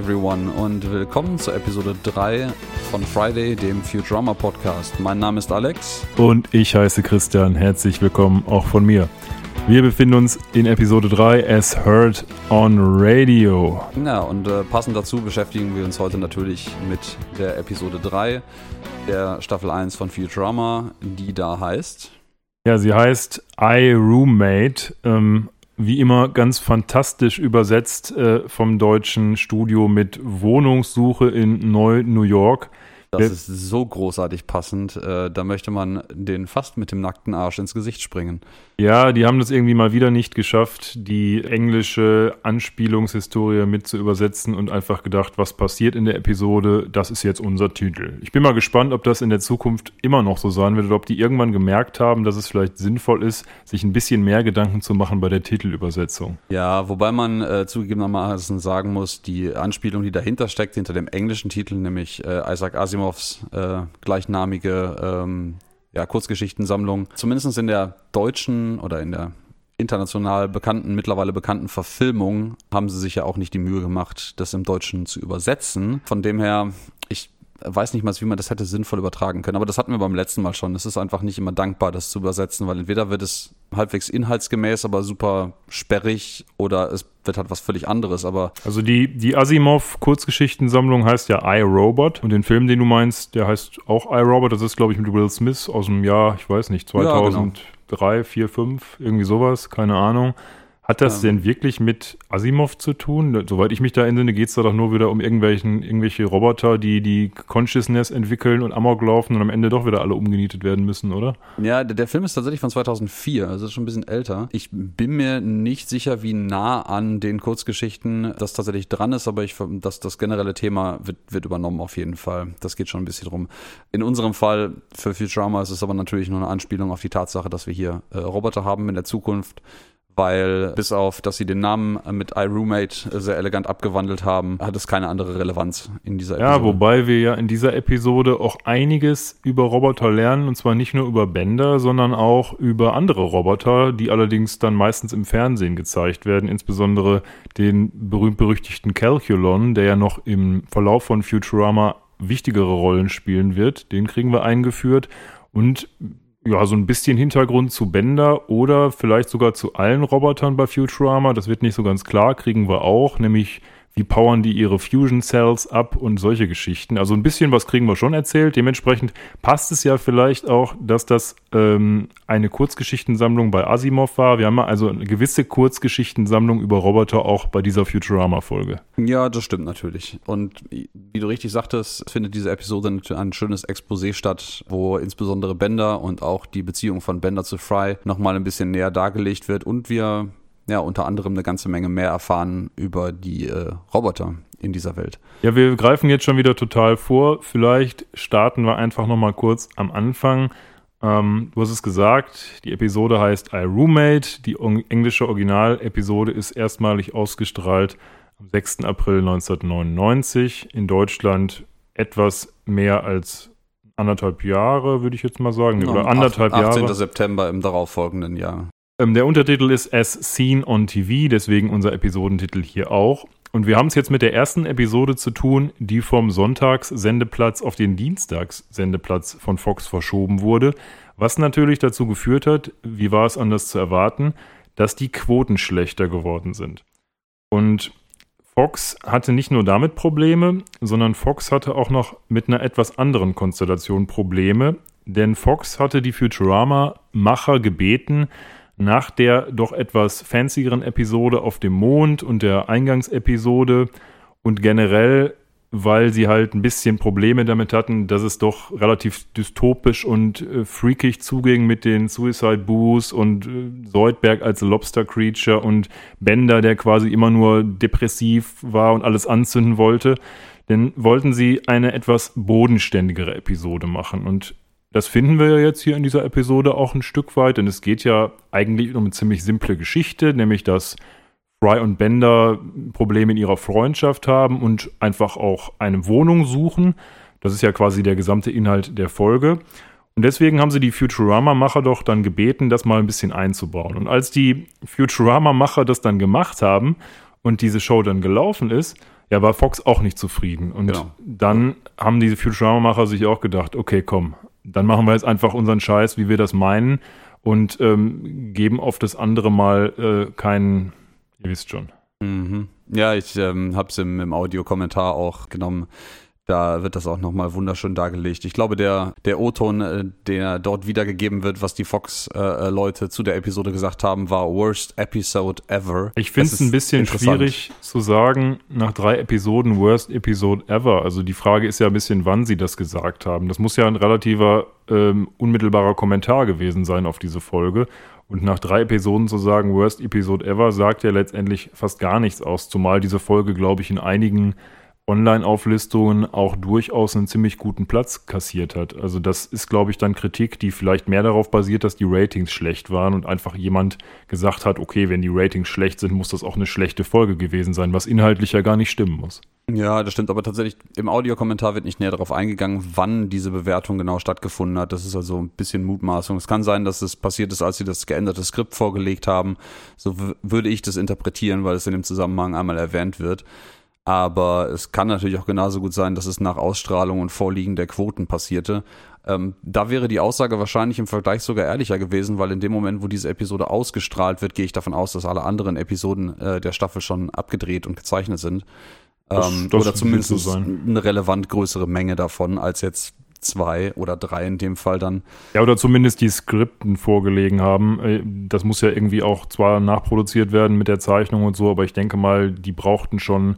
everyone und willkommen zur Episode 3 von Friday, dem Futurama Podcast. Mein Name ist Alex. Und ich heiße Christian. Herzlich willkommen auch von mir. Wir befinden uns in Episode 3 as heard on radio. Ja, und äh, passend dazu beschäftigen wir uns heute natürlich mit der Episode 3 der Staffel 1 von Futurama, die da heißt. Ja, sie heißt I Roommate. Ähm, wie immer ganz fantastisch übersetzt äh, vom deutschen Studio mit Wohnungssuche in Neu-New York. Das ist so großartig passend. Äh, da möchte man den fast mit dem nackten Arsch ins Gesicht springen. Ja, die haben das irgendwie mal wieder nicht geschafft, die englische Anspielungshistorie mit zu übersetzen und einfach gedacht, was passiert in der Episode, das ist jetzt unser Titel. Ich bin mal gespannt, ob das in der Zukunft immer noch so sein wird oder ob die irgendwann gemerkt haben, dass es vielleicht sinnvoll ist, sich ein bisschen mehr Gedanken zu machen bei der Titelübersetzung. Ja, wobei man äh, zugegebenermaßen sagen muss, die Anspielung, die dahinter steckt, hinter dem englischen Titel, nämlich äh, Isaac Asimov, Asimovs äh, gleichnamige ähm, ja, Kurzgeschichtensammlung, zumindest in der deutschen oder in der international bekannten, mittlerweile bekannten Verfilmung haben sie sich ja auch nicht die Mühe gemacht, das im Deutschen zu übersetzen. Von dem her, ich weiß nicht mal, wie man das hätte sinnvoll übertragen können. Aber das hatten wir beim letzten Mal schon. Es ist einfach nicht immer dankbar, das zu übersetzen, weil entweder wird es halbwegs inhaltsgemäß, aber super sperrig oder es wird halt was völlig anderes. Aber also die, die Asimov-Kurzgeschichtensammlung heißt ja I, Robot. Und den Film, den du meinst, der heißt auch I, Robot. Das ist, glaube ich, mit Will Smith aus dem Jahr, ich weiß nicht, 2003, ja, 4, 5, irgendwie sowas, keine Ahnung. Hat das ähm, denn wirklich mit Asimov zu tun? Soweit ich mich da entsinne, geht es da doch nur wieder um irgendwelchen, irgendwelche Roboter, die die Consciousness entwickeln und Amok laufen und am Ende doch wieder alle umgenietet werden müssen, oder? Ja, der, der Film ist tatsächlich von 2004, also ist schon ein bisschen älter. Ich bin mir nicht sicher, wie nah an den Kurzgeschichten das tatsächlich dran ist, aber ich, das, das generelle Thema wird, wird übernommen auf jeden Fall. Das geht schon ein bisschen drum. In unserem Fall für Futurama ist es aber natürlich nur eine Anspielung auf die Tatsache, dass wir hier äh, Roboter haben in der Zukunft weil bis auf, dass sie den Namen mit iRoommate sehr elegant abgewandelt haben, hat es keine andere Relevanz in dieser Episode. Ja, wobei wir ja in dieser Episode auch einiges über Roboter lernen und zwar nicht nur über Bender, sondern auch über andere Roboter, die allerdings dann meistens im Fernsehen gezeigt werden, insbesondere den berühmt-berüchtigten Calculon, der ja noch im Verlauf von Futurama wichtigere Rollen spielen wird. Den kriegen wir eingeführt und ja, so ein bisschen Hintergrund zu Bender oder vielleicht sogar zu allen Robotern bei Futurama. Das wird nicht so ganz klar, kriegen wir auch, nämlich wie powern die ihre Fusion Cells ab und solche Geschichten. Also ein bisschen was kriegen wir schon erzählt. Dementsprechend passt es ja vielleicht auch, dass das ähm, eine Kurzgeschichtensammlung bei Asimov war. Wir haben also eine gewisse Kurzgeschichtensammlung über Roboter auch bei dieser Futurama-Folge. Ja, das stimmt natürlich. Und wie du richtig sagtest, findet diese Episode ein schönes Exposé statt, wo insbesondere Bender und auch die Beziehung von Bender zu Fry nochmal ein bisschen näher dargelegt wird und wir ja unter anderem eine ganze Menge mehr erfahren über die äh, Roboter in dieser Welt. Ja, wir greifen jetzt schon wieder total vor. Vielleicht starten wir einfach nochmal kurz am Anfang. Ähm, du hast es gesagt, die Episode heißt I Roommate. Die englische Originalepisode ist erstmalig ausgestrahlt am 6. April 1999. In Deutschland etwas mehr als anderthalb Jahre, würde ich jetzt mal sagen. Oder anderthalb 18. Jahre. 18. September im darauffolgenden Jahr. Ähm, der Untertitel ist As Seen on TV, deswegen unser Episodentitel hier auch. Und wir haben es jetzt mit der ersten Episode zu tun, die vom Sonntagssendeplatz auf den Dienstagssendeplatz von Fox verschoben wurde, was natürlich dazu geführt hat, wie war es anders zu erwarten, dass die Quoten schlechter geworden sind. Und Fox hatte nicht nur damit Probleme, sondern Fox hatte auch noch mit einer etwas anderen Konstellation Probleme, denn Fox hatte die Futurama-Macher gebeten, nach der doch etwas fancyeren Episode auf dem Mond und der Eingangsepisode und generell, weil sie halt ein bisschen Probleme damit hatten, dass es doch relativ dystopisch und äh, freakig zuging mit den Suicide Boos und äh, Soldberg als Lobster Creature und Bender, der quasi immer nur depressiv war und alles anzünden wollte. Denn wollten sie eine etwas bodenständigere Episode machen. Und das finden wir ja jetzt hier in dieser Episode auch ein Stück weit, denn es geht ja eigentlich um eine ziemlich simple Geschichte, nämlich dass Fry und Bender Probleme in ihrer Freundschaft haben und einfach auch eine Wohnung suchen. Das ist ja quasi der gesamte Inhalt der Folge. Und deswegen haben sie die Futurama-Macher doch dann gebeten, das mal ein bisschen einzubauen. Und als die Futurama-Macher das dann gemacht haben und diese Show dann gelaufen ist, Ja, war Fox auch nicht zufrieden. Und Genau. dann haben diese Futurama-Macher sich auch gedacht, okay, komm, dann machen wir jetzt einfach unseren Scheiß, wie wir das meinen und ähm, geben auf das andere Mal äh, keinen, ihr wisst schon. Mhm. Ja, ich ähm, habe es im, im Audiokommentar auch genommen. Da wird das auch nochmal wunderschön dargelegt. Ich glaube, der, der O-Ton, äh, der dort wiedergegeben wird, was die Fox-Leute zu der Episode gesagt haben, war Worst Episode Ever. Ich finde es ein bisschen schwierig zu sagen, nach drei Episoden Worst Episode Ever. Also die Frage ist ja ein bisschen, wann sie das gesagt haben. Das muss ja ein relativer, ähm, unmittelbarer Kommentar gewesen sein auf diese Folge. Und nach drei Episoden zu sagen, Worst Episode Ever, sagt ja letztendlich fast gar nichts aus. Zumal diese Folge, glaube ich, in einigen Online-Auflistungen auch durchaus einen ziemlich guten Platz kassiert hat. Also das ist, glaube ich, dann Kritik, die vielleicht mehr darauf basiert, dass die Ratings schlecht waren und einfach jemand gesagt hat, okay, wenn die Ratings schlecht sind, muss das auch eine schlechte Folge gewesen sein, was inhaltlich ja gar nicht stimmen muss. Ja, das stimmt, aber tatsächlich im Audiokommentar wird nicht näher darauf eingegangen, wann diese Bewertung genau stattgefunden hat. Das ist also ein bisschen Mutmaßung. Es kann sein, dass es passiert ist, als sie das geänderte Skript vorgelegt haben. So würde ich das interpretieren, weil es in dem Zusammenhang einmal erwähnt wird. Aber es kann natürlich auch genauso gut sein, dass es nach Ausstrahlung und Vorliegen der Quoten passierte. Ähm, da wäre die Aussage wahrscheinlich im Vergleich sogar ehrlicher gewesen, weil in dem Moment, wo diese Episode ausgestrahlt wird, gehe ich davon aus, dass alle anderen Episoden äh, der Staffel schon abgedreht und gezeichnet sind. Das- Ähm, das oder wird zumindest so eine relevant größere Menge davon als jetzt zwei oder drei in dem Fall dann. Ja, oder zumindest die Skripten vorgelegen haben. Äh, Das muss ja irgendwie auch zwar nachproduziert werden mit der Zeichnung und so, aber ich denke mal, die brauchten schon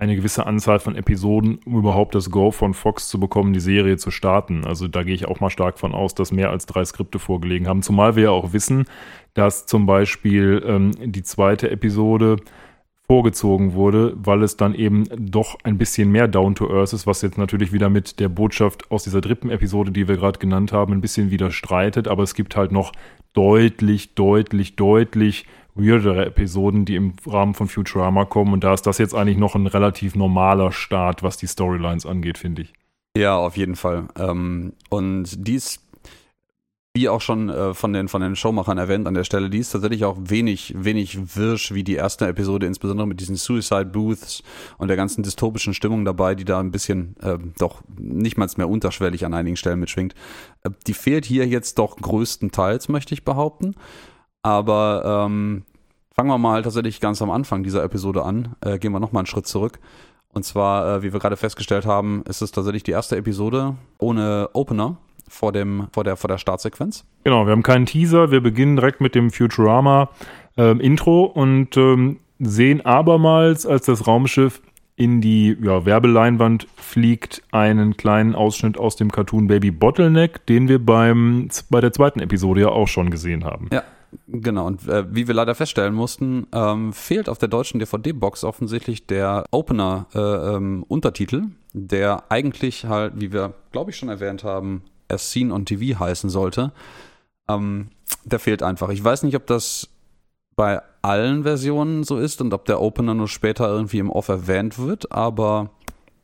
eine gewisse Anzahl von Episoden, um überhaupt das Go von Fox zu bekommen, die Serie zu starten. Also da gehe ich auch mal stark von aus, dass mehr als drei Skripte vorgelegen haben. Zumal wir ja auch wissen, dass zum Beispiel ähm, die zweite Episode vorgezogen wurde, weil es dann eben doch ein bisschen mehr Down to Earth ist, was jetzt natürlich wieder mit der Botschaft aus dieser dritten Episode, die wir gerade genannt haben, ein bisschen widerstreitet. Aber es gibt halt noch deutlich, deutlich, deutlich weirdere Episoden, die im Rahmen von Futurama kommen. Und da ist das jetzt eigentlich noch ein relativ normaler Start, was die Storylines angeht, finde ich. Ja, auf jeden Fall. Ähm, und dies, wie auch schon äh, von den von den Showmachern erwähnt an der Stelle, die ist tatsächlich auch wenig wenig wirsch wie die erste Episode, insbesondere mit diesen Suicide Booths und der ganzen dystopischen Stimmung dabei, die da ein bisschen äh, doch nicht mal mehr unterschwellig an einigen Stellen mitschwingt. Äh, die fehlt hier jetzt doch größtenteils, möchte ich behaupten. Aber ähm, fangen wir mal tatsächlich ganz am Anfang dieser Episode an. Äh, gehen wir noch mal einen Schritt zurück. Und zwar, äh, wie wir gerade festgestellt haben, ist es tatsächlich die erste Episode ohne Opener vor, dem, vor, der, vor der Startsequenz. Genau, wir haben keinen Teaser. Wir beginnen direkt mit dem Futurama-Intro und ähm, sehen abermals, als das Raumschiff in die ja, Werbeleinwand fliegt, einen kleinen Ausschnitt aus dem Cartoon Baby Bottleneck, den wir beim, bei der zweiten Episode ja auch schon gesehen haben. Ja, genau. Und äh, wie wir leider feststellen mussten, ähm, fehlt auf der deutschen DVD-Box offensichtlich der Opener-Untertitel, äh, ähm, der eigentlich halt, wie wir, glaube ich, schon erwähnt haben, As Seen on TV heißen sollte. Ähm, der fehlt einfach. Ich weiß nicht, ob das bei allen Versionen so ist und ob der Opener nur später irgendwie im Off erwähnt wird, aber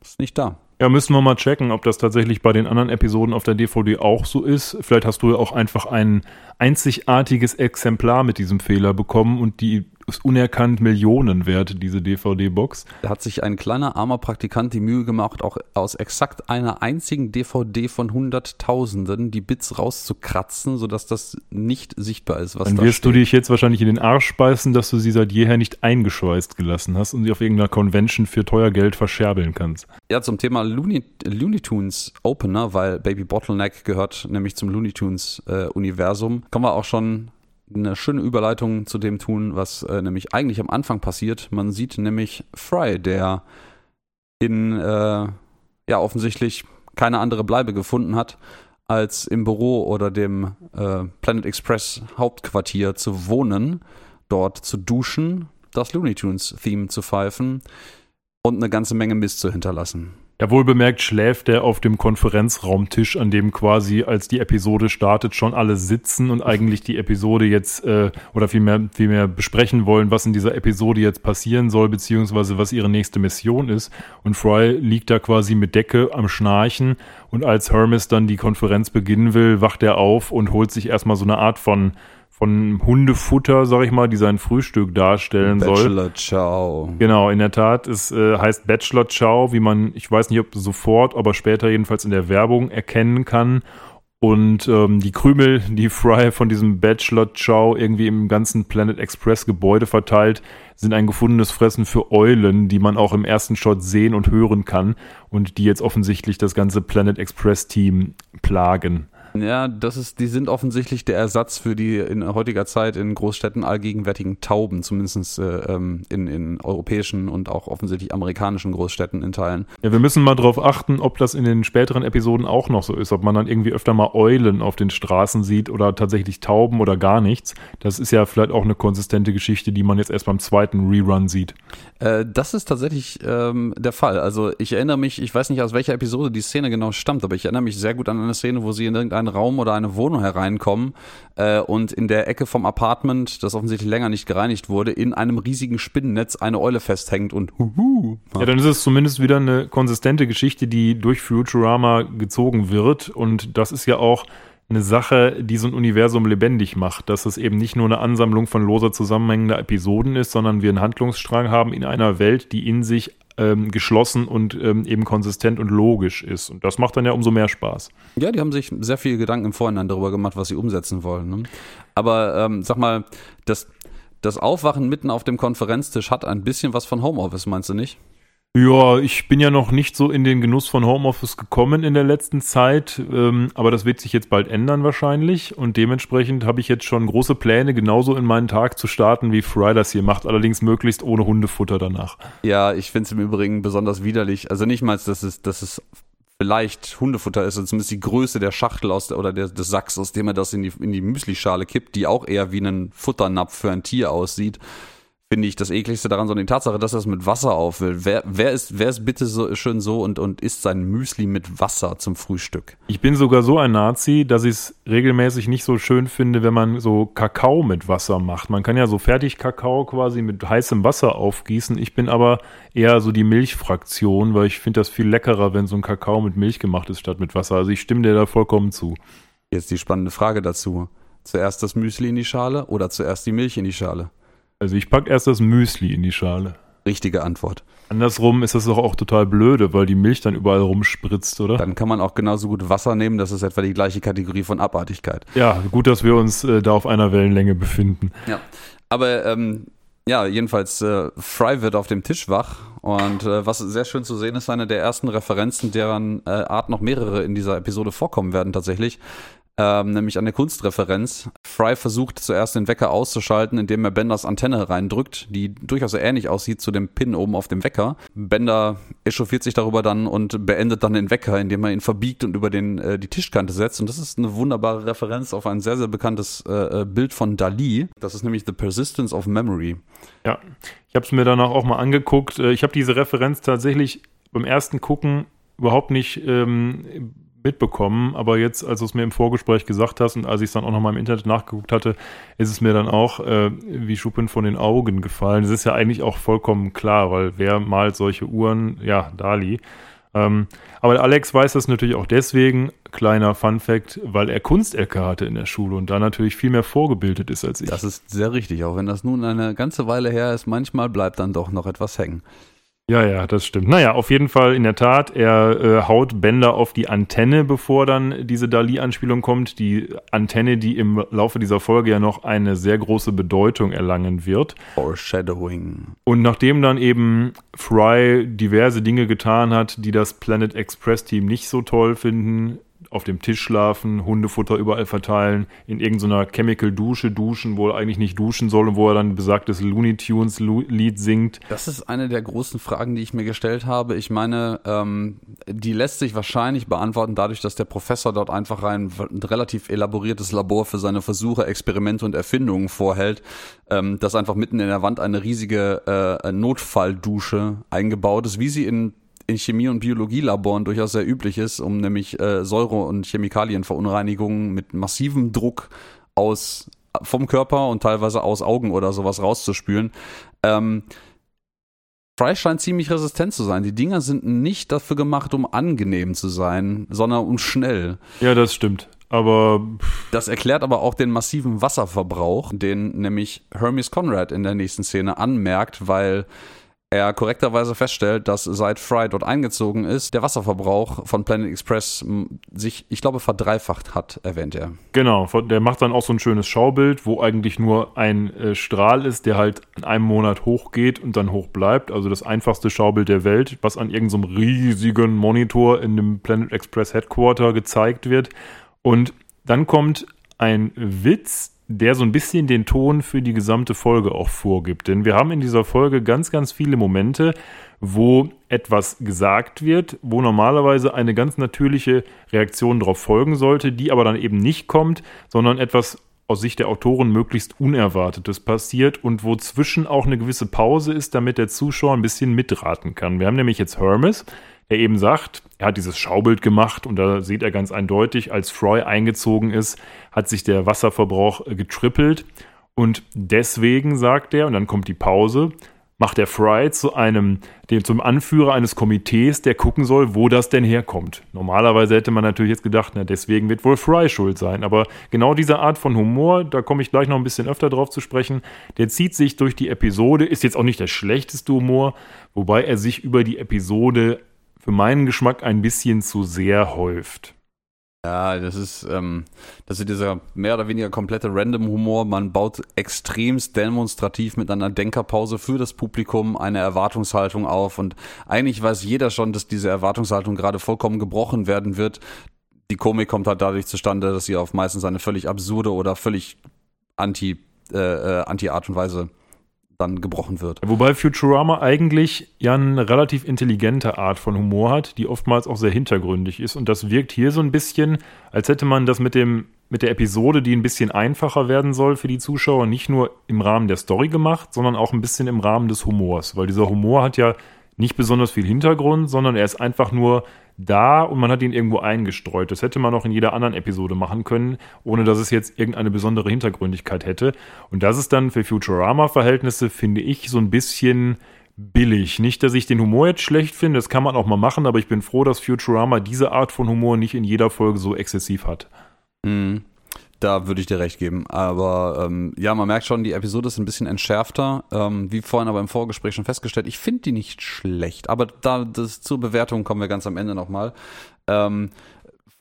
ist nicht da. Ja, müssen wir mal checken, ob das tatsächlich bei den anderen Episoden auf der DVD auch so ist. Vielleicht hast du ja auch einfach ein einzigartiges Exemplar mit diesem Fehler bekommen und die ist unerkannt Millionen wert, diese DVD-Box. Da hat sich ein kleiner armer Praktikant die Mühe gemacht, auch aus exakt einer einzigen DVD von Hunderttausenden die Bits rauszukratzen, sodass das nicht sichtbar ist, was Dann da wirst du steht. dich jetzt wahrscheinlich in den Arsch speisen, dass du sie seit jeher nicht eingeschweißt gelassen hast und sie auf irgendeiner Convention für teuer Geld verscherbeln kannst. Ja, zum Thema Looney, Looney Tunes Opener, weil Baby Bottleneck gehört nämlich zum Looney Tunes äh, Universum, können wir auch schon eine schöne Überleitung zu dem tun, was äh, nämlich eigentlich am Anfang passiert. Man sieht nämlich Fry, der in äh, ja offensichtlich keine andere Bleibe gefunden hat, als im Büro oder dem äh, Planet Express Hauptquartier zu wohnen, dort zu duschen, das Looney Tunes Theme zu pfeifen und eine ganze Menge Mist zu hinterlassen. Ja, wohl bemerkt schläft er auf dem Konferenzraumtisch, an dem quasi, als die Episode startet, schon alle sitzen und eigentlich die Episode jetzt, äh, oder vielmehr, vielmehr besprechen wollen, was in dieser Episode jetzt passieren soll, beziehungsweise was ihre nächste Mission ist. Und Fry liegt da quasi mit Decke am Schnarchen und als Hermes dann die Konferenz beginnen will, wacht er auf und holt sich erstmal so eine Art von von Hundefutter, sag ich mal, die sein Frühstück darstellen soll. Bachelor Ciao. Genau, in der Tat, es äh, heißt Bachelor Chow, wie man, ich weiß nicht, ob sofort, aber später jedenfalls in der Werbung erkennen kann. Und ähm, die Krümel, die Fry von diesem Bachelor Chow irgendwie im ganzen Planet Express Gebäude verteilt, sind ein gefundenes Fressen für Eulen, die man auch im ersten Shot sehen und hören kann und die jetzt offensichtlich das ganze Planet Express Team plagen. Ja, das ist, die sind offensichtlich der Ersatz für die in heutiger Zeit in Großstädten allgegenwärtigen Tauben, zumindest äh, ähm, in, in europäischen und auch offensichtlich amerikanischen Großstädten in Teilen. Ja, wir müssen mal darauf achten, ob das in den späteren Episoden auch noch so ist, ob man dann irgendwie öfter mal Eulen auf den Straßen sieht oder tatsächlich Tauben oder gar nichts. Das ist ja vielleicht auch eine konsistente Geschichte, die man jetzt erst beim zweiten Rerun sieht. Äh, das ist tatsächlich ähm, der Fall. Also ich erinnere mich, ich weiß nicht aus welcher Episode die Szene genau stammt, aber ich erinnere mich sehr gut an eine Szene, wo sie in irgendeinen Raum oder eine Wohnung hereinkommen äh, und in der Ecke vom Apartment, das offensichtlich länger nicht gereinigt wurde, in einem riesigen Spinnennetz eine Eule festhängt und huhu. Ja, dann ist es zumindest wieder eine konsistente Geschichte, die durch Futurama gezogen wird und das ist ja auch eine Sache, die so ein Universum lebendig macht, dass es eben nicht nur eine Ansammlung von loser zusammenhängender Episoden ist, sondern wir einen Handlungsstrang haben in einer Welt, die in sich ähm, geschlossen und ähm, eben konsistent und logisch ist. Und das macht dann ja umso mehr Spaß. Ja, die haben sich sehr viel Gedanken im Vorhinein darüber gemacht, was sie umsetzen wollen. Ne? Aber ähm, sag mal, das, das Aufwachen mitten auf dem Konferenztisch hat ein bisschen was von Homeoffice, meinst du nicht? Ja, ich bin ja noch nicht so in den Genuss von Homeoffice gekommen in der letzten Zeit, ähm, aber das wird sich jetzt bald ändern wahrscheinlich und dementsprechend habe ich jetzt schon große Pläne, genauso in meinen Tag zu starten, wie Fry das hier macht, allerdings möglichst ohne Hundefutter danach. Ja, ich finde es im Übrigen besonders widerlich. Also nicht mal, dass es, dass es vielleicht Hundefutter ist, also zumindest die Größe der Schachtel aus der, oder der, des Sacks, aus dem er das in die, in die Müslischale kippt, die auch eher wie ein Futternapf für ein Tier aussieht finde ich das ekligste daran, sondern die Tatsache, dass er es mit Wasser auffüllt. Wer, wer, ist, wer ist bitte so schön so und, und isst sein Müsli mit Wasser zum Frühstück? Ich bin sogar so ein Nazi, dass ich es regelmäßig nicht so schön finde, wenn man so Kakao mit Wasser macht. Man kann ja so fertig Kakao quasi mit heißem Wasser aufgießen. Ich bin aber eher so die Milchfraktion, weil ich finde das viel leckerer, wenn so ein Kakao mit Milch gemacht ist statt mit Wasser. Also ich stimme dir da vollkommen zu. Jetzt die spannende Frage dazu. Zuerst das Müsli in die Schale oder zuerst die Milch in die Schale? Also ich packe erst das Müsli in die Schale. Richtige Antwort. Andersrum ist das doch auch total blöde, weil die Milch dann überall rumspritzt, oder? Dann kann man auch genauso gut Wasser nehmen, das ist etwa die gleiche Kategorie von Abartigkeit. Ja, gut, dass wir uns äh, da auf einer Wellenlänge befinden. Ja, aber ähm, ja, jedenfalls äh, Fry wird auf dem Tisch wach und äh, was sehr schön zu sehen ist, eine der ersten Referenzen, deren äh, Art noch mehrere in dieser Episode vorkommen werden tatsächlich ähm, nämlich an der Kunstreferenz. Fry versucht zuerst den Wecker auszuschalten, indem er Benders Antenne reindrückt, die durchaus ähnlich aussieht zu dem Pin oben auf dem Wecker. Bender echauffiert sich darüber dann und beendet dann den Wecker, indem er ihn verbiegt und über den, äh, die Tischkante setzt. Und das ist eine wunderbare Referenz auf ein sehr, sehr bekanntes äh, äh Bild von Dali. Das ist nämlich The Persistence of Memory. Ja, ich habe es mir danach auch mal angeguckt. Äh, ich habe diese Referenz tatsächlich beim ersten Gucken überhaupt nicht ähm, mitbekommen, aber jetzt, als du es mir im Vorgespräch gesagt hast und als ich es dann auch nochmal im Internet nachgeguckt hatte, ist es mir dann auch äh, wie Schuppen von den Augen gefallen. Das ist ja eigentlich auch vollkommen klar, weil wer malt solche Uhren? Ja, Dali. Ähm, aber Alex weiß das natürlich auch deswegen, kleiner Fun Fact, weil er Kunstecke hatte in der Schule und da natürlich viel mehr vorgebildet ist als ich. Das ist sehr richtig, auch wenn das nun eine ganze Weile her ist, manchmal bleibt dann doch noch etwas hängen. Ja, ja, das stimmt. Naja, auf jeden Fall in der Tat, er äh, haut Bender auf die Antenne, bevor dann diese Dali-Anspielung kommt. Die Antenne, die im Laufe dieser Folge ja noch eine sehr große Bedeutung erlangen wird. Foreshadowing. Und nachdem dann eben Fry diverse Dinge getan hat, die das Planet Express Team nicht so toll finden, auf dem Tisch schlafen, Hundefutter überall verteilen, in irgendeiner Chemical-Dusche duschen, wo er eigentlich nicht duschen soll und wo er dann besagtes Looney Tunes-Lied singt. Das ist eine der großen Fragen, die ich mir gestellt habe. Ich meine, ähm, die lässt sich wahrscheinlich beantworten dadurch, dass der Professor dort einfach ein, relativ elaboriertes Labor für seine Versuche, Experimente und Erfindungen vorhält, ähm, dass einfach mitten in der Wand eine riesige äh, Notfalldusche eingebaut ist, wie sie in in Chemie- und Biologielaboren durchaus sehr üblich ist, um nämlich äh, Säure- und Chemikalienverunreinigungen mit massivem Druck aus vom Körper und teilweise aus Augen oder sowas rauszuspülen. Ähm, Fry scheint ziemlich resistent zu sein. Die Dinger sind nicht dafür gemacht, um angenehm zu sein, sondern um schnell. Ja, das stimmt. aber. Das erklärt aber auch den massiven Wasserverbrauch, den nämlich Hermes Conrad in der nächsten Szene anmerkt, weil er korrekterweise feststellt, dass seit Fry dort eingezogen ist, der Wasserverbrauch von Planet Express sich, ich glaube, verdreifacht hat, erwähnt er. Genau, der macht dann auch so ein schönes Schaubild, wo eigentlich nur ein äh, Strahl ist, der halt in einem Monat hochgeht und dann hoch bleibt. Also das einfachste Schaubild der Welt, was an irgendeinem so riesigen Monitor in dem Planet Express Headquarter gezeigt wird. Und dann kommt ein Witz, der so ein bisschen den Ton für die gesamte Folge auch vorgibt. Denn wir haben in dieser Folge ganz, ganz viele Momente, wo etwas gesagt wird, wo normalerweise eine ganz natürliche Reaktion darauf folgen sollte, die aber dann eben nicht kommt, sondern etwas aus Sicht der Autoren möglichst Unerwartetes passiert und wo zwischen auch eine gewisse Pause ist, damit der Zuschauer ein bisschen mitraten kann. Wir haben nämlich jetzt Hermes, der eben sagt, er hat dieses Schaubild gemacht und da sieht er ganz eindeutig, als Froy eingezogen ist, hat sich der Wasserverbrauch äh, getrippelt und deswegen sagt er, und dann kommt die Pause, macht der Fry zu einem, dem, zum Anführer eines Komitees, der gucken soll, wo das denn herkommt. Normalerweise hätte man natürlich jetzt gedacht, na, deswegen wird wohl Fry schuld sein. Aber genau diese Art von Humor, da komme ich gleich noch ein bisschen öfter drauf zu sprechen, der zieht sich durch die Episode, ist jetzt auch nicht der schlechteste Humor, wobei er sich über die Episode für meinen Geschmack ein bisschen zu sehr häuft. Ja, das ist, ähm, das ist dieser mehr oder weniger komplette Random-Humor. Man baut extremst demonstrativ mit einer Denkerpause für das Publikum eine Erwartungshaltung auf. Und eigentlich weiß jeder schon, dass diese Erwartungshaltung gerade vollkommen gebrochen werden wird. Die Komik kommt halt dadurch zustande, dass sie auf meistens eine völlig absurde oder völlig anti, äh, äh anti-Art und Weise dann gebrochen wird. Wobei Futurama eigentlich ja eine relativ intelligente Art von Humor hat, die oftmals auch sehr hintergründig ist. Und das wirkt hier so ein bisschen, als hätte man das mit dem mit der Episode, die ein bisschen einfacher werden soll für die Zuschauer, nicht nur im Rahmen der Story gemacht, sondern auch ein bisschen im Rahmen des Humors. Weil dieser Humor hat ja nicht besonders viel Hintergrund, sondern er ist einfach nur da und man hat ihn irgendwo eingestreut. Das hätte man auch in jeder anderen Episode machen können, ohne dass es jetzt irgendeine besondere Hintergründigkeit hätte. Und das ist dann für Futurama-Verhältnisse, finde ich, so ein bisschen billig. Nicht, dass ich den Humor jetzt schlecht finde, das kann man auch mal machen, aber ich bin froh, dass Futurama diese Art von Humor nicht in jeder Folge so exzessiv hat. Mhm. Da würde ich dir recht geben. Aber ähm, ja, man merkt schon, die Episode ist ein bisschen entschärfter. Ähm, wie vorhin aber im Vorgespräch schon festgestellt, ich finde die nicht schlecht. Aber da das, zur Bewertung kommen wir ganz am Ende nochmal. Ähm,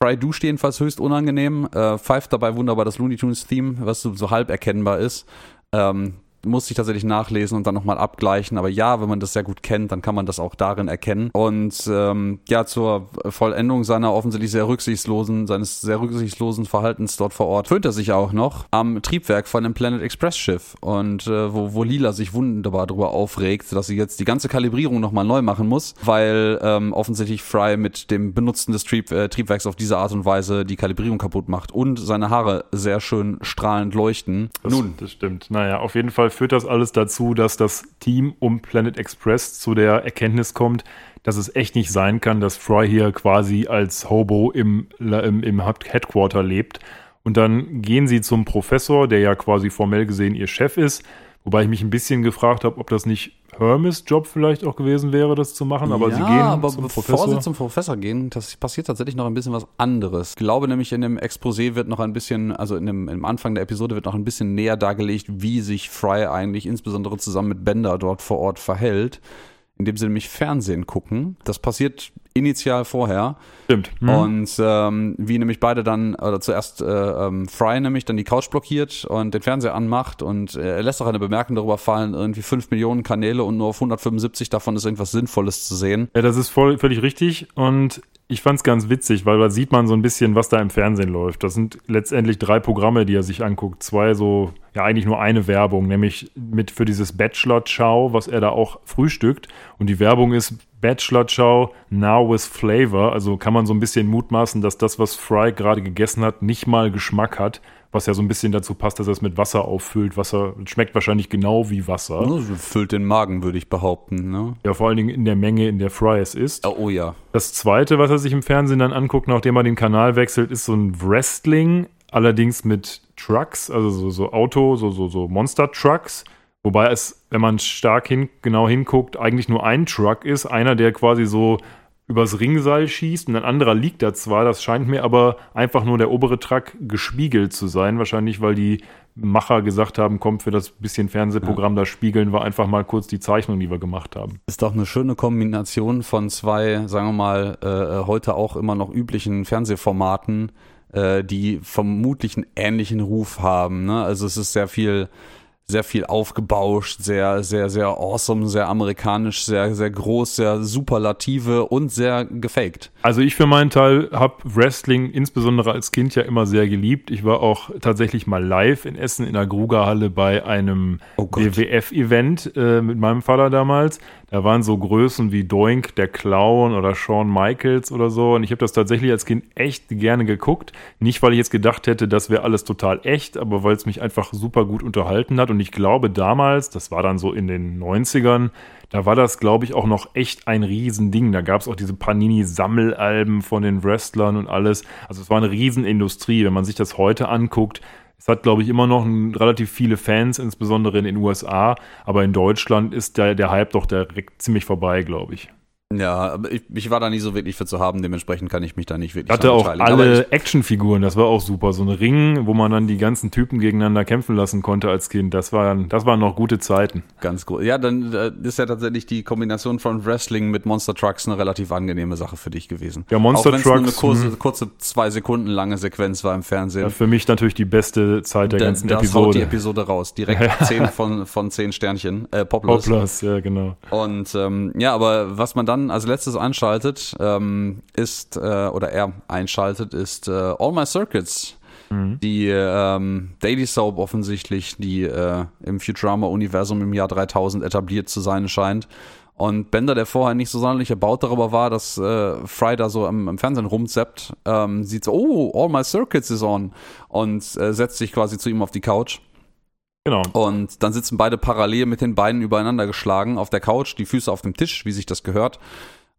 Fry duscht jedenfalls höchst unangenehm. Äh, pfeift dabei wunderbar das Looney Tunes Theme, was so, so halb erkennbar ist. Ähm, musste ich tatsächlich nachlesen und dann nochmal abgleichen. Aber ja, wenn man das sehr gut kennt, dann kann man das auch darin erkennen. Und ähm, ja, zur Vollendung seiner offensichtlich sehr rücksichtslosen, seines sehr rücksichtslosen Verhaltens dort vor Ort, föhnt er sich auch noch am Triebwerk von einem Planet Express Schiff. Und äh, wo, wo Lila sich wunderbar darüber aufregt, dass sie jetzt die ganze Kalibrierung nochmal neu machen muss, weil ähm, offensichtlich Fry mit dem Benutzen des Trieb, äh, Triebwerks auf diese Art und Weise die Kalibrierung kaputt macht und seine Haare sehr schön strahlend leuchten. Das, Nun, das stimmt. Naja, auf jeden Fall führt das alles dazu, dass das Team um Planet Express zu der Erkenntnis kommt, dass es echt nicht sein kann, dass Fry hier quasi als Hobo im, im, im Headquarter lebt. Und dann gehen sie zum Professor, der ja quasi formell gesehen ihr Chef ist, Wobei ich mich ein bisschen gefragt habe, ob das nicht Hermes Job vielleicht auch gewesen wäre, das zu machen. Aber ja, sie gehen aber zum bevor Professor. sie zum Professor gehen, das passiert tatsächlich noch ein bisschen was anderes. Ich glaube nämlich, in dem Exposé wird noch ein bisschen, also in dem, im Anfang der Episode wird noch ein bisschen näher dargelegt, wie sich Fry eigentlich insbesondere zusammen mit Bender dort vor Ort verhält indem sie nämlich Fernsehen gucken. Das passiert initial vorher. Stimmt. Mhm. Und ähm, wie nämlich beide dann, oder zuerst äh, ähm, Fry nämlich dann die Couch blockiert und den Fernseher anmacht und äh, er lässt auch eine Bemerkung darüber fallen, irgendwie 5 Millionen Kanäle und nur auf 175 davon ist irgendwas Sinnvolles zu sehen. Ja, das ist voll, völlig richtig und ich fand es ganz witzig, weil da sieht man so ein bisschen, was da im Fernsehen läuft. Das sind letztendlich drei Programme, die er sich anguckt. Zwei so, ja eigentlich nur eine Werbung, nämlich mit für dieses Bachelor Chow, was er da auch frühstückt. Und die Werbung ist Bachelor Chow now with flavor. Also kann man so ein bisschen mutmaßen, dass das, was Fry gerade gegessen hat, nicht mal Geschmack hat was ja so ein bisschen dazu passt, dass er es mit Wasser auffüllt. Wasser schmeckt wahrscheinlich genau wie Wasser. Füllt den Magen, würde ich behaupten. Ne? Ja, vor allen Dingen in der Menge, in der Fry es ist. Oh, oh ja. Das zweite, was er sich im Fernsehen dann anguckt, nachdem er den Kanal wechselt, ist so ein Wrestling, allerdings mit Trucks, also so, so Auto, so, so, so Monster-Trucks. Wobei es, wenn man stark hin, genau hinguckt, eigentlich nur ein Truck ist. Einer, der quasi so übers Ringseil schießt und ein anderer liegt da zwar, das scheint mir aber einfach nur der obere Track gespiegelt zu sein, wahrscheinlich weil die Macher gesagt haben, kommt für das bisschen Fernsehprogramm ja. da spiegeln wir einfach mal kurz die Zeichnung, die wir gemacht haben. Ist doch eine schöne Kombination von zwei, sagen wir mal, äh, heute auch immer noch üblichen Fernsehformaten, äh, die vermutlich einen ähnlichen Ruf haben. Ne? Also es ist sehr viel sehr viel aufgebauscht, sehr, sehr, sehr awesome, sehr amerikanisch, sehr, sehr groß, sehr superlative und sehr gefaked. Also ich für meinen Teil habe Wrestling insbesondere als Kind ja immer sehr geliebt. Ich war auch tatsächlich mal live in Essen in der Grugerhalle bei einem oh WWF-Event äh, mit meinem Vater damals. Da waren so Größen wie Doink, der Clown oder Shawn Michaels oder so. Und ich habe das tatsächlich als Kind echt gerne geguckt. Nicht, weil ich jetzt gedacht hätte, das wäre alles total echt, aber weil es mich einfach super gut unterhalten hat. Und ich glaube damals, das war dann so in den 90ern, da war das, glaube ich, auch noch echt ein Riesending. Da gab es auch diese Panini-Sammelalben von den Wrestlern und alles. Also es war eine Riesenindustrie. Wenn man sich das heute anguckt, es hat, glaube ich, immer noch relativ viele Fans, insbesondere in den USA, aber in Deutschland ist der, der Hype doch direkt ziemlich vorbei, glaube ich. Ja, aber ich, ich, war da nie so wirklich für zu haben, dementsprechend kann ich mich da nicht wirklich Hatte auch alle Actionfiguren, das war auch super. So ein Ring, wo man dann die ganzen Typen gegeneinander kämpfen lassen konnte als Kind, das waren, das waren noch gute Zeiten. Ganz gut. Ja, dann äh, ist ja tatsächlich die Kombination von Wrestling mit Monster Trucks eine relativ angenehme Sache für dich gewesen. Ja, Monster auch Trucks. Eine kurze, hm. kurze, zwei Sekunden lange Sequenz war im Fernsehen. Ja, für mich natürlich die beste Zeit der da, ganzen das Episode. Haut die Episode raus. Direkt zehn von, von zehn Sternchen. Äh, Poplars. Poplars, ja, genau. Und ähm, ja, aber was man dann als letztes einschaltet, ähm, ist, äh, oder er einschaltet, ist äh, All My Circuits. Mhm. Die ähm, Daily Soap offensichtlich, die äh, im Futurama-Universum im Jahr 3000 etabliert zu sein scheint. Und Bender, der vorher nicht so sonderlich erbaut darüber war, dass äh, Fry da so im, im Fernsehen rumzappt, ähm, sieht so, oh, All My Circuits is on und äh, setzt sich quasi zu ihm auf die Couch. Genau. Und dann sitzen beide parallel mit den Beinen übereinander geschlagen auf der Couch, die Füße auf dem Tisch, wie sich das gehört.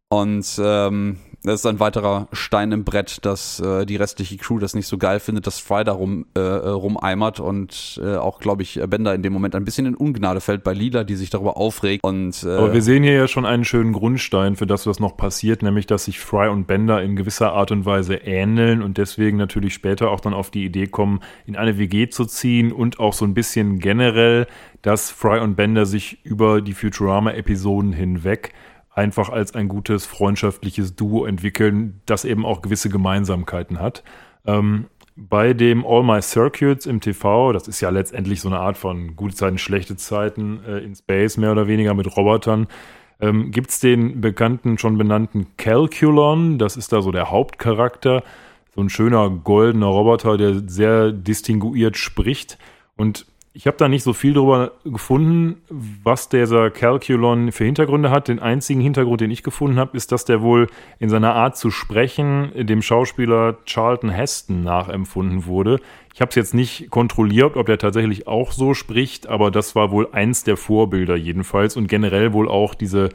Und ähm, das ist ein weiterer Stein im Brett, dass äh, die restliche Crew das nicht so geil findet, dass Fry da rum, äh, rumeimert und äh, auch, glaube ich, Bender in dem Moment ein bisschen in Ungnade fällt bei Lila, die sich darüber aufregt. Und, äh, Aber wir sehen hier ja schon einen schönen Grundstein für das, was noch passiert, nämlich, dass sich Fry und Bender in gewisser Art und Weise ähneln und deswegen natürlich später auch dann auf die Idee kommen, in eine WG zu ziehen und auch so ein bisschen generell, dass Fry und Bender sich über die Futurama-Episoden hinweg einfach als ein gutes freundschaftliches Duo entwickeln, das eben auch gewisse Gemeinsamkeiten hat. Ähm, bei dem All My Circuits im TV, das ist ja letztendlich so eine Art von gute Zeiten, schlechte Zeiten äh, in Space, mehr oder weniger mit Robotern, ähm, gibt es den bekannten, schon benannten Calculon, das ist da so der Hauptcharakter, so ein schöner goldener Roboter, der sehr distinguiert spricht. Und ich habe da nicht so viel drüber gefunden, was dieser Calculon für Hintergründe hat. Den einzigen Hintergrund, den ich gefunden habe, ist, dass der wohl in seiner Art zu sprechen dem Schauspieler Charlton Heston nachempfunden wurde. Ich habe es jetzt nicht kontrolliert, ob der tatsächlich auch so spricht, aber das war wohl eins der Vorbilder jedenfalls und generell wohl auch diese